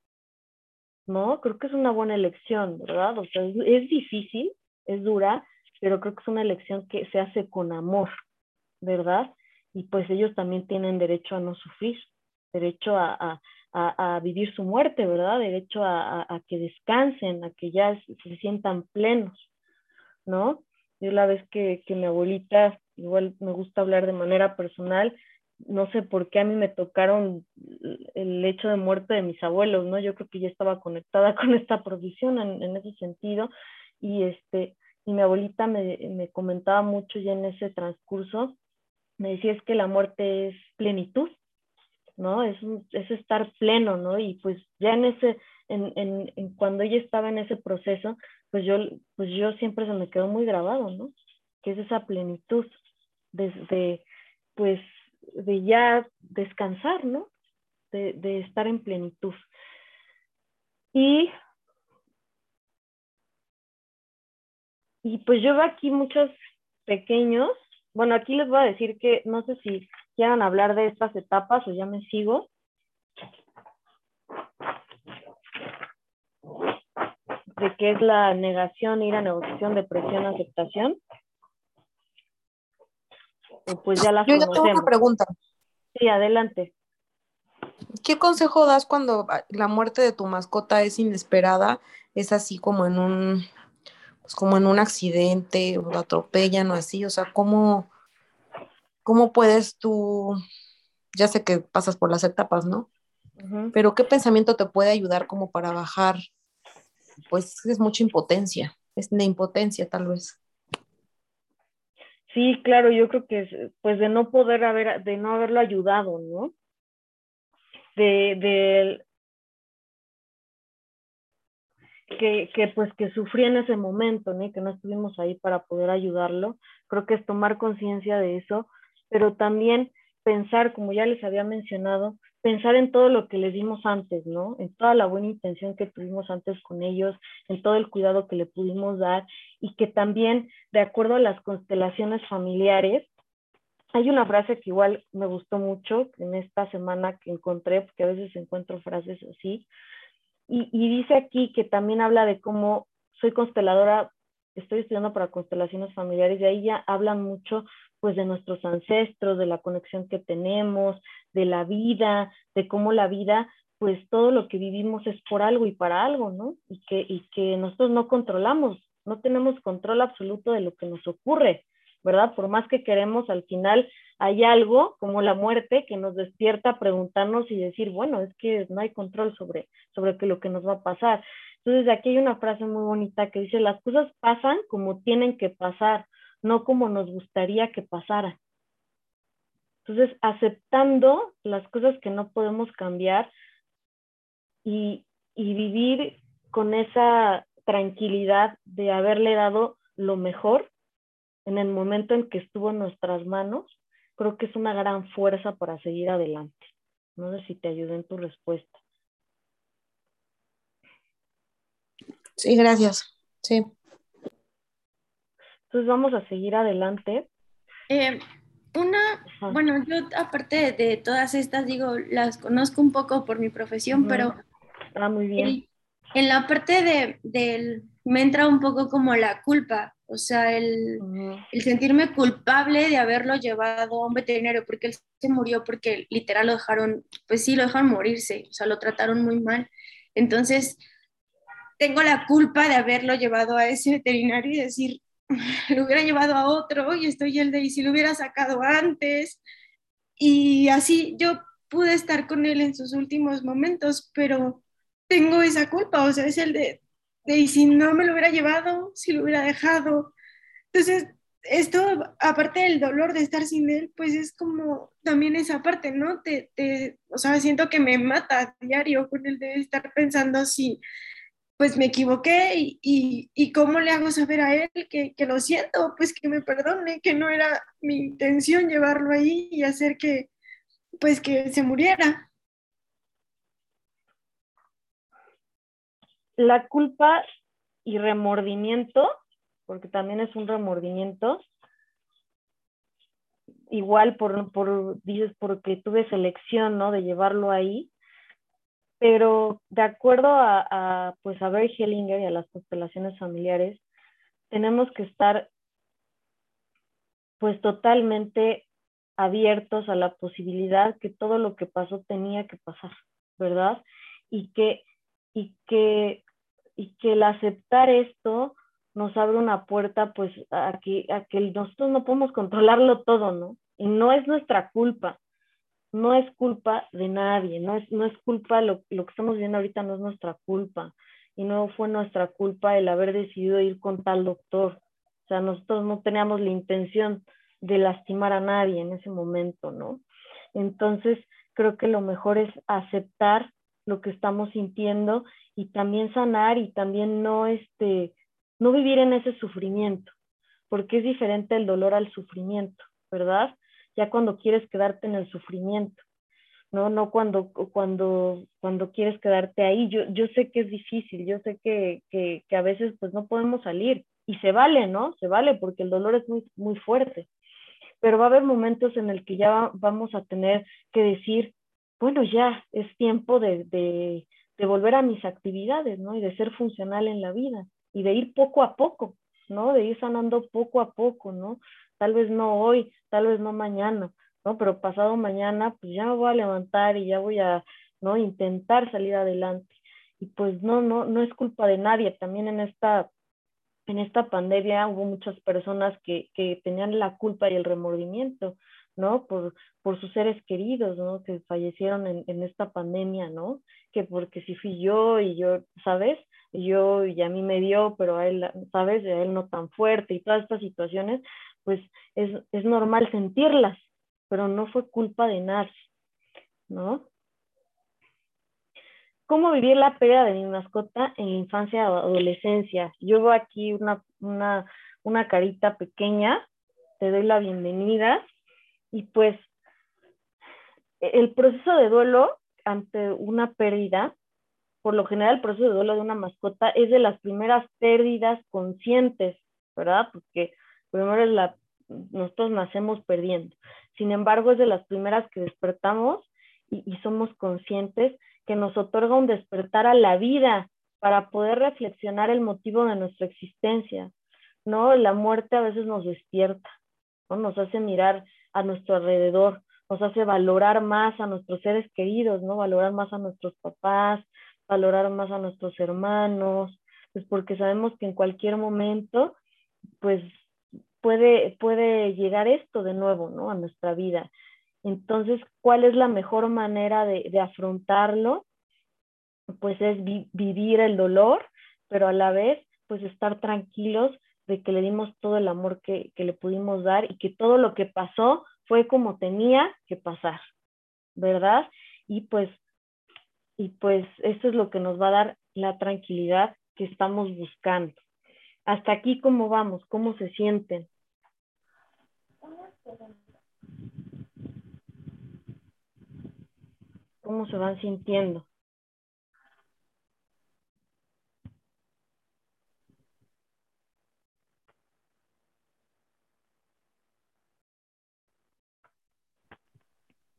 ¿no? Creo que es una buena elección, ¿verdad? O sea, es, difícil, es dura, pero creo que es una elección que se hace con amor, ¿verdad? Y pues ellos también tienen derecho a no sufrir, derecho a, a, a, vivir su muerte, ¿verdad? Derecho a, a, que descansen, a que ya se, se sientan plenos, ¿no? Yo la vez que, que mi abuelita, igual me gusta hablar de manera personal, no sé por qué a mí me tocaron el hecho de muerte de mis abuelos, ¿no? Yo creo que ya estaba conectada *laughs* con esta profesión en, en ese sentido y este y mi abuelita me, me, comentaba mucho ya en ese transcurso, me decía es que la muerte es plenitud, ¿no? Es, es estar pleno, ¿no? Y pues ya en ese, en, en, cuando ella estaba en ese proceso, pues yo, pues yo siempre se me quedó muy grabado, ¿no? Que es esa plenitud, desde, pues de ya descansar, ¿no? De, de, estar en plenitud. Y, y pues yo veo aquí muchos pequeños, bueno, aquí les voy a decir que no sé si quieran hablar de estas etapas o ya me sigo. De qué es la negación, ira, negociación, depresión, aceptación pues ya las Yo ya conocemos. tengo una pregunta. Sí, adelante. ¿Qué consejo das cuando la muerte de tu mascota es inesperada? Es así como en un, pues como en un accidente, o la atropellan o así, o sea, ¿cómo, cómo puedes tú, ya sé que pasas por las etapas, ¿no? Uh -huh. Pero ¿qué pensamiento te puede ayudar como para bajar? Pues es mucha impotencia, es de impotencia tal vez. Sí, claro, yo creo que es, pues de no poder haber, de no haberlo ayudado, ¿no? De, de que, que pues que sufrí en ese momento, ¿no? Que no estuvimos ahí para poder ayudarlo. Creo que es tomar conciencia de eso, pero también pensar, como ya les había mencionado, pensar en todo lo que les dimos antes, ¿no? En toda la buena intención que tuvimos antes con ellos, en todo el cuidado que le pudimos dar y que también, de acuerdo a las constelaciones familiares, hay una frase que igual me gustó mucho en esta semana que encontré, porque a veces encuentro frases así, y, y dice aquí que también habla de cómo soy consteladora, estoy estudiando para constelaciones familiares y ahí ya hablan mucho pues de nuestros ancestros, de la conexión que tenemos, de la vida, de cómo la vida, pues todo lo que vivimos es por algo y para algo, ¿no? Y que, y que nosotros no controlamos, no tenemos control absoluto de lo que nos ocurre, ¿verdad? Por más que queremos, al final hay algo como la muerte que nos despierta a preguntarnos y decir, bueno, es que no hay control sobre, sobre que lo que nos va a pasar. Entonces aquí hay una frase muy bonita que dice, las cosas pasan como tienen que pasar, no como nos gustaría que pasara. Entonces, aceptando las cosas que no podemos cambiar y, y vivir con esa tranquilidad de haberle dado lo mejor en el momento en que estuvo en nuestras manos, creo que es una gran fuerza para seguir adelante. No sé si te ayudó en tu respuesta. Sí, gracias. Sí. Entonces vamos a seguir adelante. Eh, una, bueno, yo aparte de, todas estas, digo, las conozco un poco por mi profesión, pero... Ah, muy bien. en la parte de, del, me entra un poco como la culpa, o sea, el, el, sentirme culpable de haberlo llevado a un veterinario, porque él se murió porque literal lo dejaron, pues sí, lo dejaron morirse, o sea, lo trataron muy mal. Entonces, tengo la culpa de haberlo llevado a ese *laughs* veterinario y decir, *laughs* lo hubiera llevado a otro y estoy el de, y si lo hubiera sacado antes. Y así yo pude estar con él en sus últimos momentos, pero tengo esa culpa, o sea, es el de, de y si no me lo hubiera llevado, si lo hubiera dejado. Entonces, esto, aparte del dolor de estar sin él, pues es como también esa parte, ¿no? Te, te, o sea, siento que me mata a diario con el de estar pensando si pues me equivoqué y, y, cómo le hago saber a él que, que, lo siento, pues que me perdone, que no era mi intención llevarlo ahí y hacer que, pues que se muriera. La culpa y remordimiento, porque también es un remordimiento, igual por, por dices, porque tuve selección, ¿no? De llevarlo ahí, pero de acuerdo a, pues a Barry Hellinger y a las constelaciones familiares, tenemos que estar pues totalmente abiertos a la posibilidad que todo lo que pasó tenía que pasar, ¿verdad? Y que, y que, y que el aceptar esto nos abre una puerta pues a a que nosotros no podemos controlarlo todo, ¿no? Y no es nuestra culpa, no es culpa de nadie, no es, no es culpa, lo, lo que estamos viendo ahorita no es nuestra culpa y no fue nuestra culpa el haber decidido ir con tal doctor. O sea, nosotros no teníamos la intención de lastimar a nadie en ese momento, ¿no? Entonces, creo que lo mejor es aceptar lo que estamos sintiendo y también sanar y también no, este, no vivir en ese sufrimiento, porque es diferente el dolor al sufrimiento, ¿verdad? Ya cuando quieres quedarte en el sufrimiento, ¿no? No cuando, cuando, cuando quieres quedarte ahí. Yo, yo sé que es difícil, yo sé que, que, que a veces pues no podemos salir y se vale, ¿no? Se vale porque el dolor es muy, muy fuerte, pero va a haber momentos en el que ya vamos a tener que decir, bueno, ya es tiempo de, de, de volver a mis actividades, ¿no? Y de ser funcional en la vida y de ir poco a poco, ¿no? De ir sanando poco a poco, ¿no? Tal vez no hoy, tal vez no mañana, ¿no? Pero pasado mañana, pues ya me voy a levantar y ya voy a, ¿no? Intentar salir adelante. Y pues no, no, no es culpa de nadie. También en esta, en esta pandemia hubo muchas personas que, que tenían la culpa y el remordimiento, ¿no? Por, por sus seres queridos, ¿no? Que fallecieron en, esta pandemia, ¿no? Que porque si fui yo y yo, ¿sabes? yo y a mí me dio, pero a él, ¿sabes? A él no tan fuerte y todas estas situaciones, pues es, es normal sentirlas, pero no fue culpa de nadie, ¿no? ¿Cómo vivir la pérdida de mi mascota en la infancia o adolescencia? Yo veo aquí una, una, una carita pequeña, te doy la bienvenida y pues el proceso de duelo ante una pérdida, por lo general el proceso de duelo de una mascota es de las primeras pérdidas conscientes, ¿verdad? Porque primero es la, nosotros nacemos perdiendo. Sin embargo, es de las primeras que despertamos y, y somos conscientes que nos otorga un despertar a la vida para poder reflexionar el motivo de nuestra existencia. ¿no? La muerte a veces nos despierta, ¿no? Nos hace mirar a nuestro alrededor, nos hace valorar más a nuestros seres queridos, ¿no? Valorar más a nuestros papás, valorar más a nuestros hermanos, pues porque sabemos que en cualquier momento, pues puede, puede llegar esto de nuevo, ¿no? A nuestra vida. Entonces, ¿cuál es la mejor manera de, de afrontarlo? Pues es vivir el dolor, pero a la vez, pues estar tranquilos de que le dimos todo el amor que, que le pudimos dar y que todo lo que pasó fue como tenía que pasar, ¿verdad? Y pues, y pues eso es lo que nos va a dar la tranquilidad que estamos buscando. Hasta aquí, ¿cómo vamos? ¿Cómo se sienten? ¿Cómo se van sintiendo?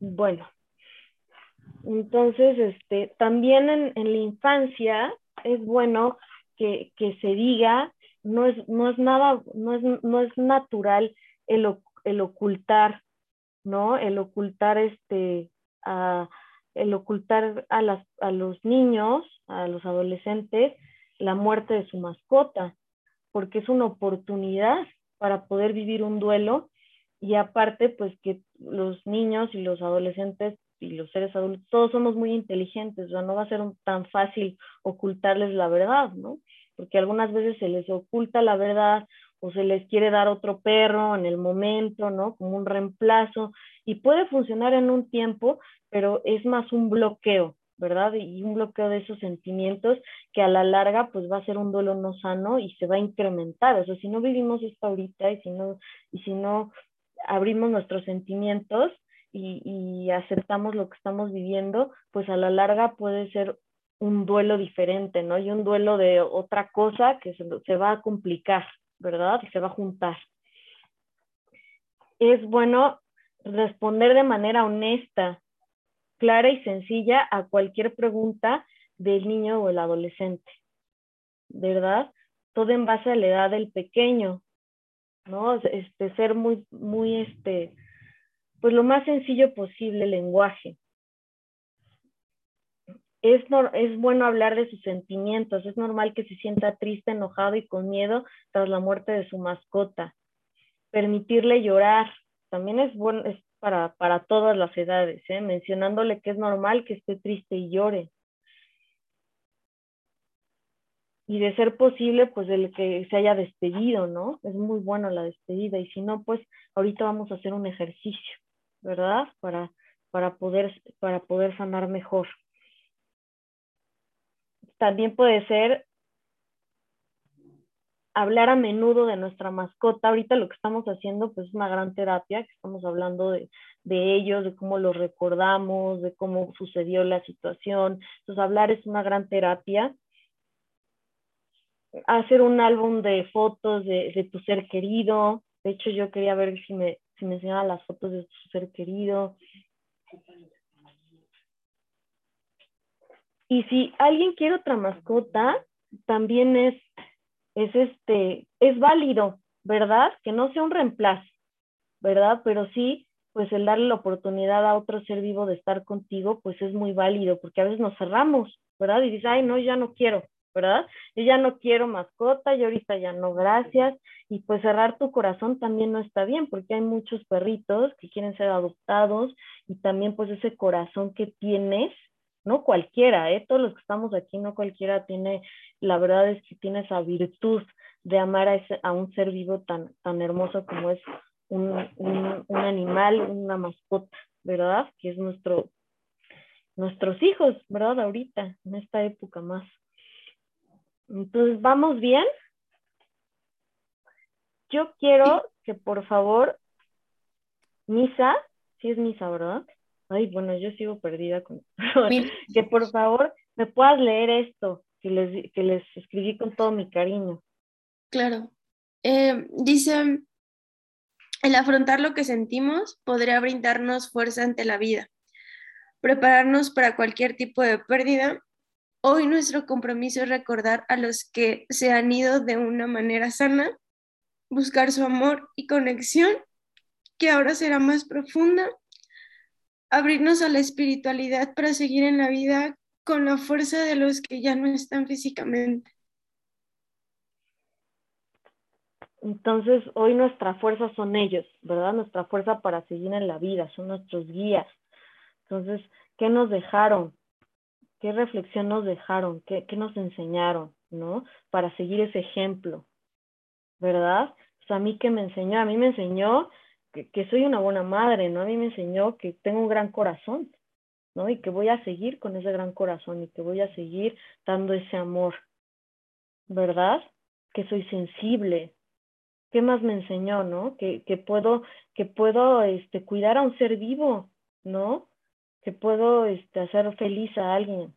Bueno, entonces, este, también en, la infancia es bueno que, se diga, no es, no es nada, no es, no es natural el, el ocultar, ¿no? El ocultar este, a, el ocultar a, las, a los niños, a los adolescentes, la muerte de su mascota, porque es una oportunidad para poder vivir un duelo y aparte, pues que los niños y los adolescentes y los seres adultos, todos somos muy inteligentes, o sea, no va a ser tan fácil ocultarles la verdad, ¿no? Porque algunas veces se les oculta la verdad o se les quiere dar otro perro en el momento, ¿no? Como un reemplazo, y puede funcionar en un tiempo, pero es más un bloqueo, ¿verdad? Y un bloqueo de esos sentimientos que a la larga pues va a ser un duelo no sano y se va a incrementar. O sea, si no vivimos esto ahorita y si no, y si no abrimos nuestros sentimientos y, aceptamos lo que estamos viviendo, pues a la larga puede ser un duelo diferente, ¿no? Y un duelo de otra cosa que se, va a complicar, ¿verdad? Y se va a juntar. Es bueno responder de manera honesta, clara y sencilla a cualquier pregunta del niño o el adolescente, ¿verdad? Todo en base a la edad del pequeño, ¿no? Este, ser muy, muy, este, pues lo más sencillo posible el lenguaje. Es, bueno hablar de sus sentimientos, es normal que se sienta triste, enojado y con miedo tras la muerte de su mascota. Permitirle llorar, también es bueno, es para, para todas las edades, ¿eh? mencionándole que es normal que esté triste y llore. y de ser posible, pues el que se haya despedido, ¿no? Es muy bueno la despedida y si no, pues ahorita vamos a hacer un ejercicio, ¿verdad? Para, para, poder, para poder sanar mejor. También puede ser hablar a menudo de nuestra mascota. Ahorita lo que estamos haciendo pues es una gran terapia, que estamos hablando de, de ellos, de cómo los recordamos, de cómo sucedió la situación. Entonces hablar es una gran terapia hacer un álbum de fotos de, tu ser querido. De hecho, yo quería ver si me, si me las fotos de tu ser querido. Y si alguien quiere otra mascota, también es, es este, es válido, ¿verdad? Que no sea un reemplazo, ¿verdad? Pero sí, pues el darle la oportunidad a otro ser vivo de estar contigo, pues es muy válido, porque a veces nos cerramos, ¿verdad? Y dices, ay, no, ya no quiero. ¿verdad? Yo ya no quiero mascota, y ahorita ya no, gracias. Y pues cerrar tu corazón también no está bien, porque hay muchos perritos que quieren ser adoptados y también pues ese corazón que tienes, no cualquiera, ¿eh? Todos los que estamos aquí, no cualquiera tiene, la verdad es que tiene esa virtud de amar a, ese, a un ser vivo tan, tan hermoso como es un, un, un animal, una mascota, ¿verdad? Que es nuestro, nuestros hijos, ¿verdad? Ahorita, en esta época más. Entonces, ¿vamos bien? Yo quiero que por favor, Misa, si es Misa, ¿verdad? Ay, bueno, yo sigo perdida con *laughs* que por favor me puedas leer esto que les, que les escribí con todo mi cariño. Claro. Eh, dice, el afrontar lo que sentimos podría brindarnos fuerza ante la vida, prepararnos para cualquier tipo de pérdida Hoy nuestro compromiso es recordar a los que se han ido de una manera sana, buscar su amor y conexión, que ahora será más profunda, abrirnos a la espiritualidad para seguir en la vida con la fuerza de los que ya no están físicamente. Entonces, hoy nuestra fuerza son ellos, ¿verdad? Nuestra fuerza para seguir en la vida, son nuestros guías. Entonces, ¿qué nos dejaron? qué reflexión nos dejaron, qué, nos enseñaron, ¿no? Para seguir ese ejemplo, ¿verdad? O a mí qué me enseñó, a mí me enseñó que, soy una buena madre, ¿no? A mí me enseñó que tengo un gran corazón, ¿no? Y que voy a seguir con ese gran corazón y que voy a seguir dando ese amor, ¿verdad? Que soy sensible. ¿Qué más me enseñó, no? Que, que puedo, que puedo este, cuidar a un ser vivo, ¿no? Que puedo este, hacer feliz a alguien.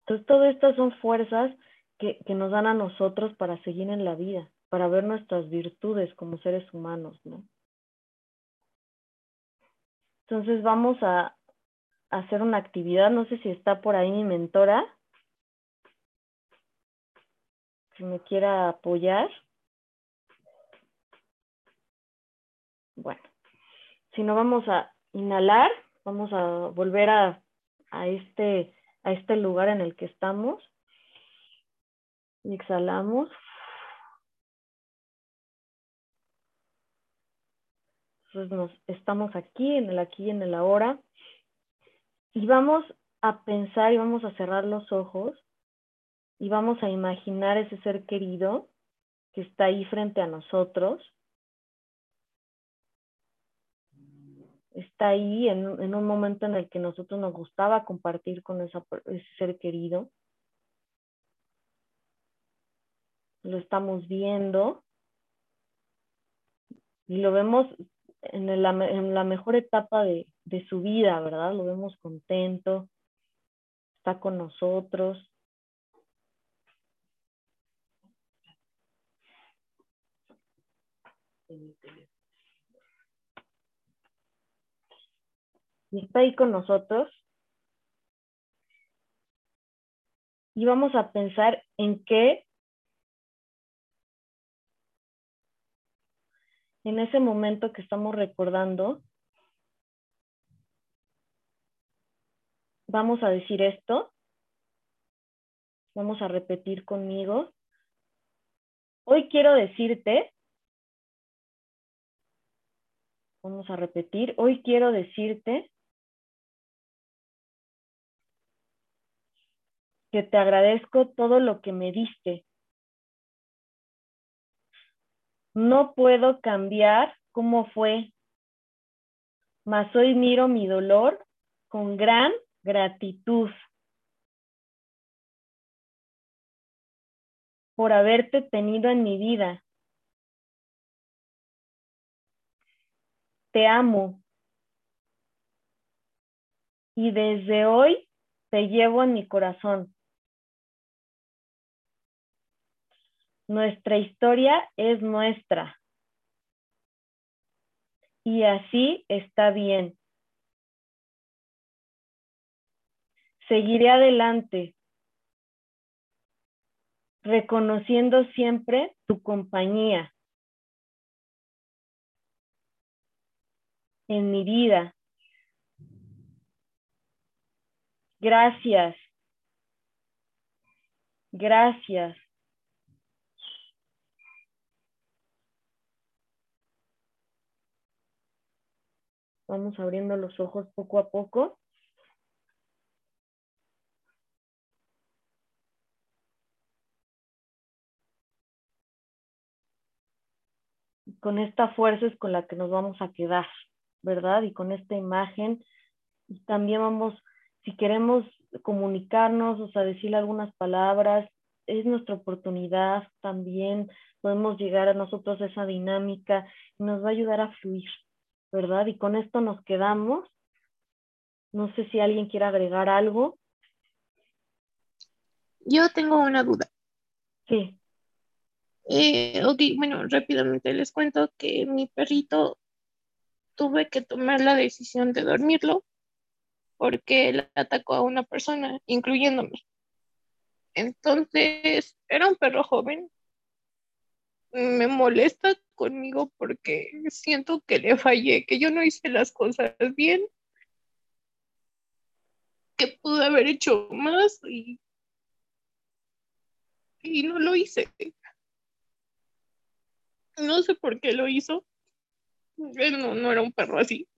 Entonces, todas estas son fuerzas que, que nos dan a nosotros para seguir en la vida, para ver nuestras virtudes como seres humanos, ¿no? Entonces vamos a, hacer una actividad. No sé si está por ahí mi mentora. Si me quiera apoyar. Bueno, si no vamos a inhalar, vamos a volver a, a, este, a este lugar en el que estamos. Y exhalamos. Entonces nos, estamos aquí, en el aquí y en el ahora y vamos a pensar y vamos a cerrar los ojos y vamos a imaginar ese ser querido que está ahí frente a nosotros. Está ahí en, un momento en el que nosotros nos gustaba compartir con ese ser querido. Lo estamos viendo y lo vemos en la, en la mejor etapa de, de su vida, ¿verdad? Lo vemos contento, está con nosotros. Y está ahí con nosotros. Y vamos a pensar en qué en ese momento que estamos recordando, vamos a decir esto, vamos a repetir conmigo. Hoy quiero decirte, vamos a repetir, hoy quiero decirte que te agradezco todo lo que me diste No puedo cambiar cómo fue, mas hoy miro mi dolor con gran gratitud por haberte tenido en mi vida. Te amo. Y desde hoy te llevo en mi corazón. Nuestra historia es nuestra. Y así está bien. Seguiré adelante, reconociendo siempre tu compañía en mi vida. Gracias. Gracias. Vamos abriendo los ojos poco a poco. Con esta fuerza es con la que nos vamos a quedar, ¿verdad? Y con esta imagen. Y también vamos, si queremos comunicarnos, o sea, decirle algunas palabras, es nuestra oportunidad también. Podemos llegar a nosotros esa dinámica y nos va a ayudar a fluir. ¿Verdad? Y con esto nos quedamos. No sé si alguien quiere agregar algo. Yo tengo una duda. Sí. Eh, ok, bueno, rápidamente les cuento que mi perrito tuve que tomar la decisión de dormirlo porque él atacó a una persona, incluyéndome. Entonces, era un perro joven. Me molesta conmigo porque siento que le fallé, que yo no hice las cosas bien, que pude haber hecho más y, y no lo hice. No sé por qué lo hizo. Él no, no era un perro así.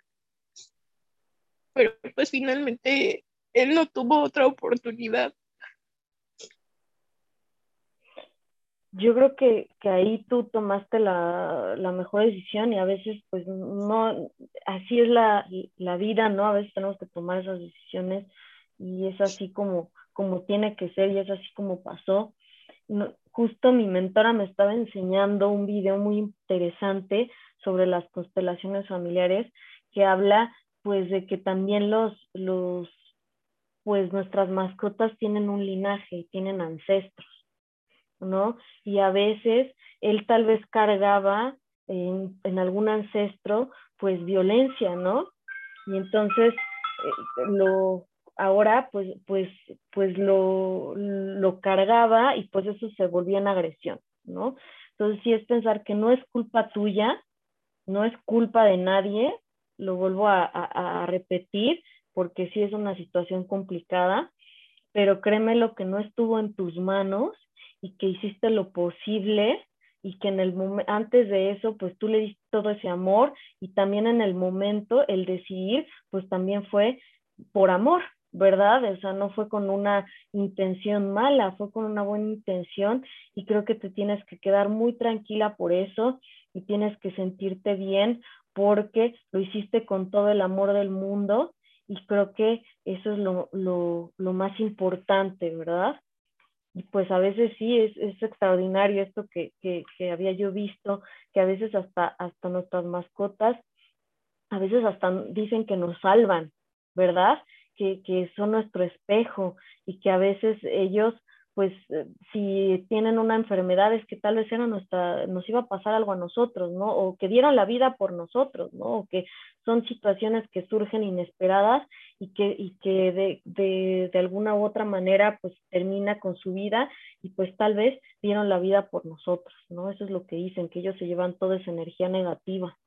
Pero pues finalmente él no tuvo otra oportunidad. Yo creo que, que ahí tú tomaste la, la, mejor decisión y a veces pues no, así es la, la, vida, ¿no? A veces tenemos que tomar esas decisiones y es así como, como tiene que ser y es así como pasó. justo mi mentora me estaba enseñando un video muy interesante sobre las constelaciones familiares que habla pues de que también los, los pues nuestras mascotas tienen un linaje, tienen ancestros ¿no? Y a veces él tal vez cargaba en, algún ancestro, pues violencia, ¿no? Y entonces eh, lo ahora pues pues pues lo, lo cargaba y pues eso se volvía en agresión, ¿no? Entonces sí es pensar que no es culpa tuya, no es culpa de nadie, lo vuelvo a, a, a repetir porque sí es una situación complicada, pero créeme lo que no estuvo en tus manos y que hiciste lo posible y que en el antes de eso pues tú le diste todo ese amor y también en el momento el decidir pues también fue por amor, ¿verdad? O sea, no fue con una intención mala, fue con una buena intención y creo que te tienes que quedar muy tranquila por eso y tienes que sentirte bien porque lo hiciste con todo el amor del mundo y creo que eso es lo, lo, lo más importante, ¿verdad? Pues a veces sí es, es extraordinario esto que, que, que, había yo visto, que a veces hasta, hasta nuestras mascotas, a veces hasta dicen que nos salvan, ¿verdad? Que, que son nuestro espejo y que a veces ellos pues eh, si tienen una enfermedad es que tal vez era nuestra, nos iba a pasar algo a nosotros, ¿no? O que dieron la vida por nosotros, ¿no? O que son situaciones que surgen inesperadas y que, y que de, de, alguna u otra manera pues termina con su vida y pues tal vez dieron la vida por nosotros, ¿no? Eso es lo que dicen, que ellos se llevan toda esa energía negativa.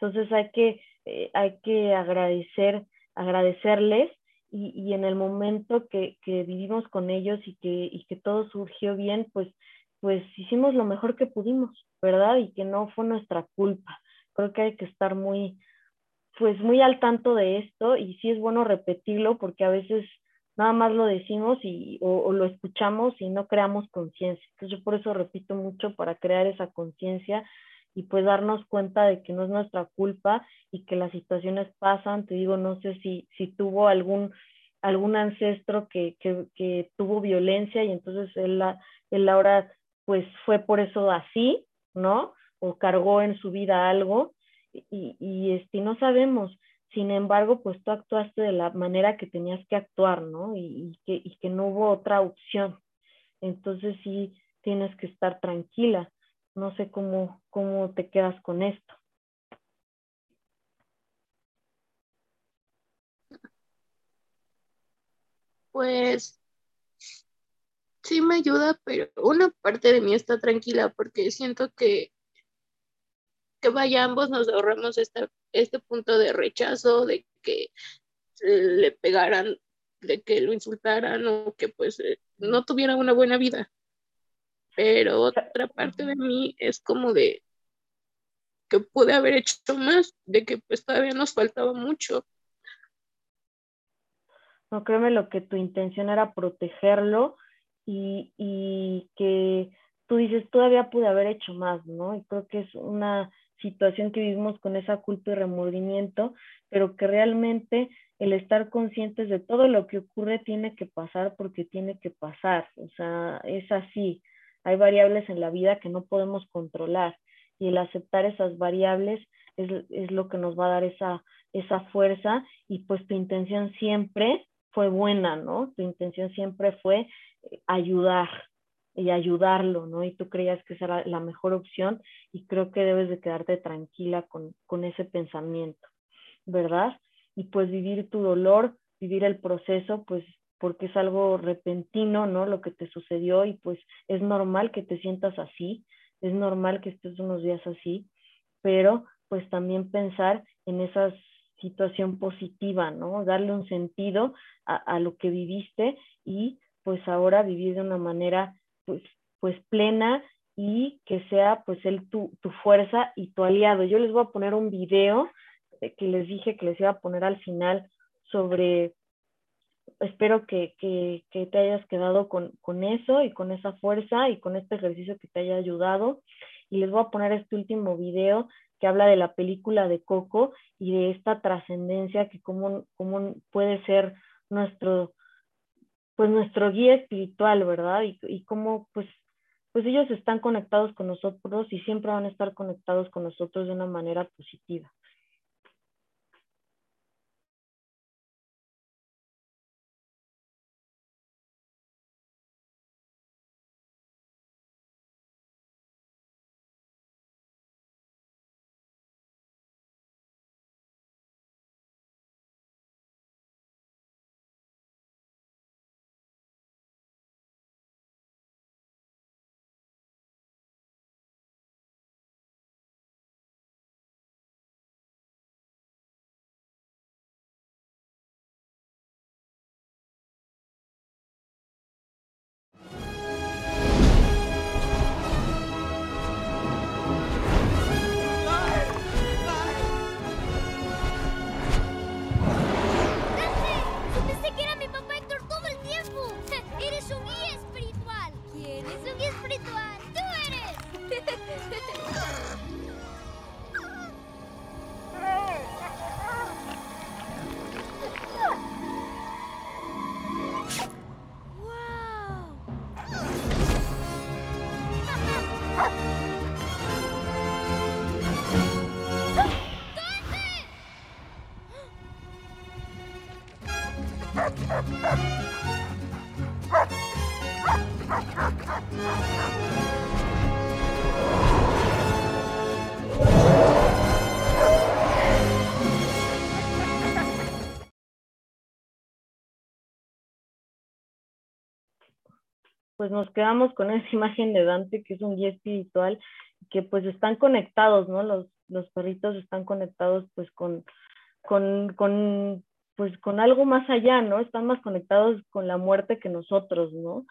Entonces hay que, eh, hay que agradecer, agradecerles y, en el momento que, vivimos con ellos y que, todo surgió bien, pues, pues hicimos lo mejor que pudimos, ¿verdad? Y que no fue nuestra culpa. Creo que hay que estar muy, pues muy al tanto de esto y sí es bueno repetirlo porque a veces nada más lo decimos y, o, lo escuchamos y no creamos conciencia. Entonces yo por eso repito mucho para crear esa conciencia y pues darnos cuenta de que no es nuestra culpa y que las situaciones pasan. Te digo, no sé si, si tuvo algún, algún ancestro que, que, tuvo violencia y entonces él, él ahora pues fue por eso así, ¿no? O cargó en su vida algo y, y este, no sabemos. Sin embargo, pues tú actuaste de la manera que tenías que actuar, ¿no? Y, que, y que no hubo otra opción. Entonces sí tienes que estar tranquila. No sé cómo, cómo te quedas con esto. Pues sí me ayuda, pero una parte de mí está tranquila porque siento que, que vaya, ambos nos ahorramos esta, este punto de rechazo, de que le pegaran, de que lo insultaran o que pues eh, no tuviera una buena vida pero otra parte de mí es como de que pude haber hecho más, de que pues todavía nos faltaba mucho. No, créeme lo que tu intención era protegerlo y, y que tú dices, todavía pude haber hecho más, ¿no? Y creo que es una situación que vivimos con esa culpa y remordimiento, pero que realmente el estar conscientes de todo lo que ocurre tiene que pasar porque tiene que pasar, o sea, es así. Hay variables en la vida que no podemos controlar y el aceptar esas variables es, lo que nos va a dar esa, esa fuerza y pues tu intención siempre fue buena, ¿no? Tu intención siempre fue eh, ayudar y ayudarlo, ¿no? Y tú creías que esa era la mejor opción y creo que debes de quedarte tranquila con, con ese pensamiento, ¿verdad? Y pues vivir tu dolor, vivir el proceso, pues porque es algo repentino, ¿no? Lo que te sucedió y pues es normal que te sientas así, es normal que estés unos días así, pero pues también pensar en esa situación positiva, ¿no? Darle un sentido a, lo que viviste y pues ahora vivir de una manera pues, pues plena y que sea pues él tu, tu fuerza y tu aliado. Yo les voy a poner un video que les dije que les iba a poner al final sobre espero que, te hayas quedado con, con, eso y con esa fuerza y con este ejercicio que te haya ayudado. Y les voy a poner este último video que habla de la película de Coco y de esta trascendencia que cómo, cómo puede ser nuestro, pues nuestro guía espiritual, ¿verdad? Y, y cómo pues, pues ellos están conectados con nosotros y siempre van a estar conectados con nosotros de una manera positiva. Pues nos quedamos con *laughs* esa imagen de Dante, que es un guía espiritual, que pues están conectados, ¿no? Los, los perritos están conectados pues con, con, con, pues con algo más allá, ¿no? Están más conectados con la muerte que nosotros, ¿no?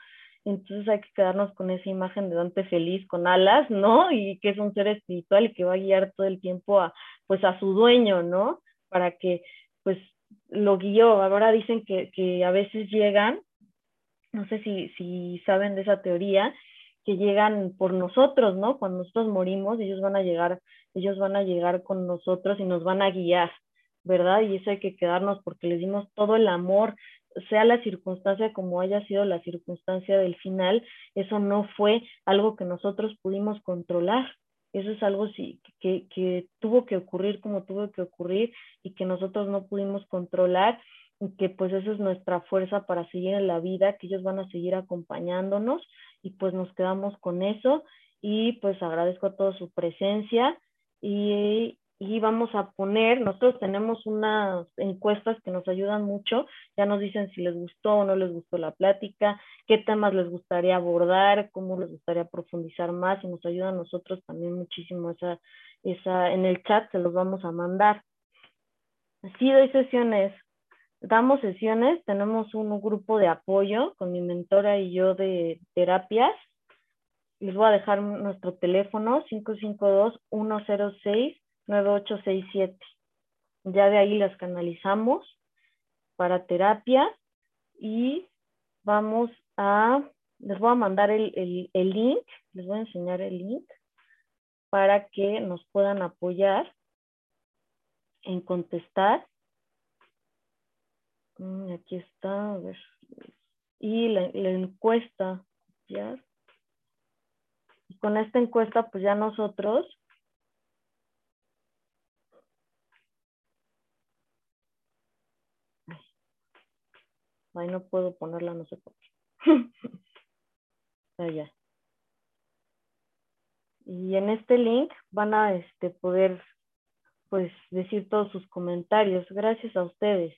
Entonces hay que quedarnos con esa imagen de Dante feliz con alas, ¿no? Y que es un ser espiritual y que va a guiar todo el tiempo a, pues a su dueño, ¿no? Para que, pues, lo guió. Ahora dicen que, que a veces llegan no sé si, si saben de esa teoría, que llegan por nosotros, ¿no? Cuando nosotros morimos, ellos van a llegar, ellos van a llegar con nosotros y nos van a guiar, ¿verdad? Y eso hay que quedarnos porque les dimos todo el amor, sea la circunstancia como haya sido la circunstancia del final, eso no fue algo que nosotros pudimos controlar. Eso es algo sí, que, que tuvo que ocurrir como tuvo que ocurrir y que nosotros no pudimos controlar que pues eso es nuestra fuerza para seguir en la vida, que ellos van a seguir acompañándonos y pues nos quedamos con eso y pues agradezco a toda su presencia y, y vamos a poner, nosotros tenemos unas encuestas que nos ayudan mucho, ya nos dicen si les gustó o no les gustó la plática, qué temas les gustaría abordar, cómo les gustaría profundizar más y nos ayuda a nosotros también muchísimo esa, esa, en el chat se los vamos a mandar. Así doy sesiones damos sesiones, tenemos un grupo de apoyo con mi mentora y yo de terapias. Les voy a dejar nuestro teléfono 552-106-9867. Ya de ahí las canalizamos para terapia y vamos a, les voy a mandar el, el, el link, les voy a enseñar el link para que nos puedan apoyar en contestar aquí está, a ver. Y la, encuesta, ¿ya? Y con esta encuesta, pues ya nosotros Ay, no puedo ponerla, no sé por qué. *laughs* Allá. Y en este link van a este, poder pues decir todos sus comentarios. Gracias a ustedes.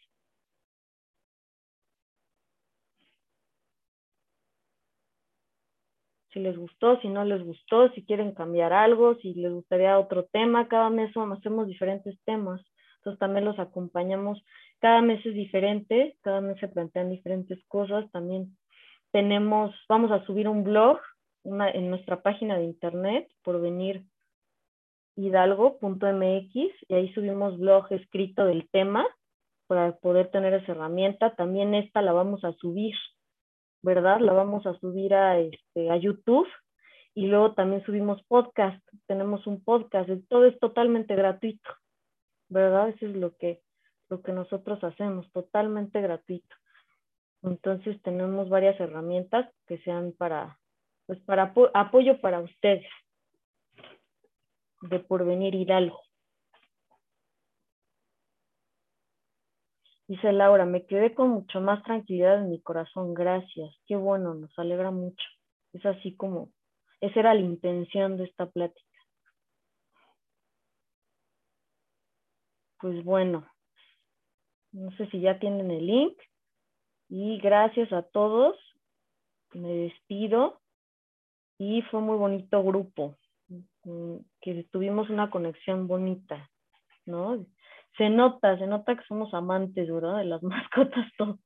Si les gustó, si no les gustó, si quieren cambiar algo, si les gustaría otro tema. Cada mes hacemos diferentes temas, entonces también los acompañamos. Cada mes es diferente, cada mes se plantean diferentes cosas. También tenemos, vamos a subir un blog en nuestra página de internet, por venir hidalgo.mx, y ahí subimos blog escrito del tema para poder tener esa herramienta. También esta la vamos a subir, ¿verdad? La vamos a subir a, este, a YouTube y luego también subimos podcast. Tenemos un podcast, todo es totalmente gratuito, ¿verdad? Eso es lo que, lo que nosotros hacemos, totalmente gratuito. Entonces tenemos varias herramientas que sean para, pues para apoyo para ustedes de Porvenir Hidalgo. Dice Laura, me quedé con mucho más tranquilidad en mi corazón, gracias. Qué bueno, nos alegra mucho. Es así como, esa era la intención de esta plática. Pues bueno, no sé si ya tienen el link. Y gracias a todos. Me despido. Y fue muy bonito grupo, mm, que tuvimos una conexión bonita, ¿no? Se nota, se nota que somos amantes, ¿verdad? De las *laughs* mascotas, todo.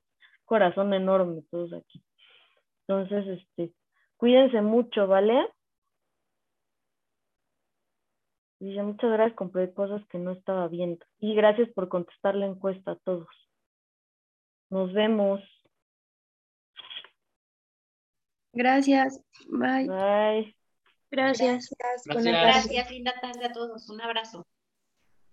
Corazón enorme, todos aquí. Entonces, este, cuídense mucho, ¿vale? Dice, muchas gracias, compré cosas que no estaba viendo. Y gracias por contestar la encuesta a todos. Nos vemos. Gracias. Bye. Bye. Gracias. Gracias. Gracias. Linda tarde a todos. Un abrazo.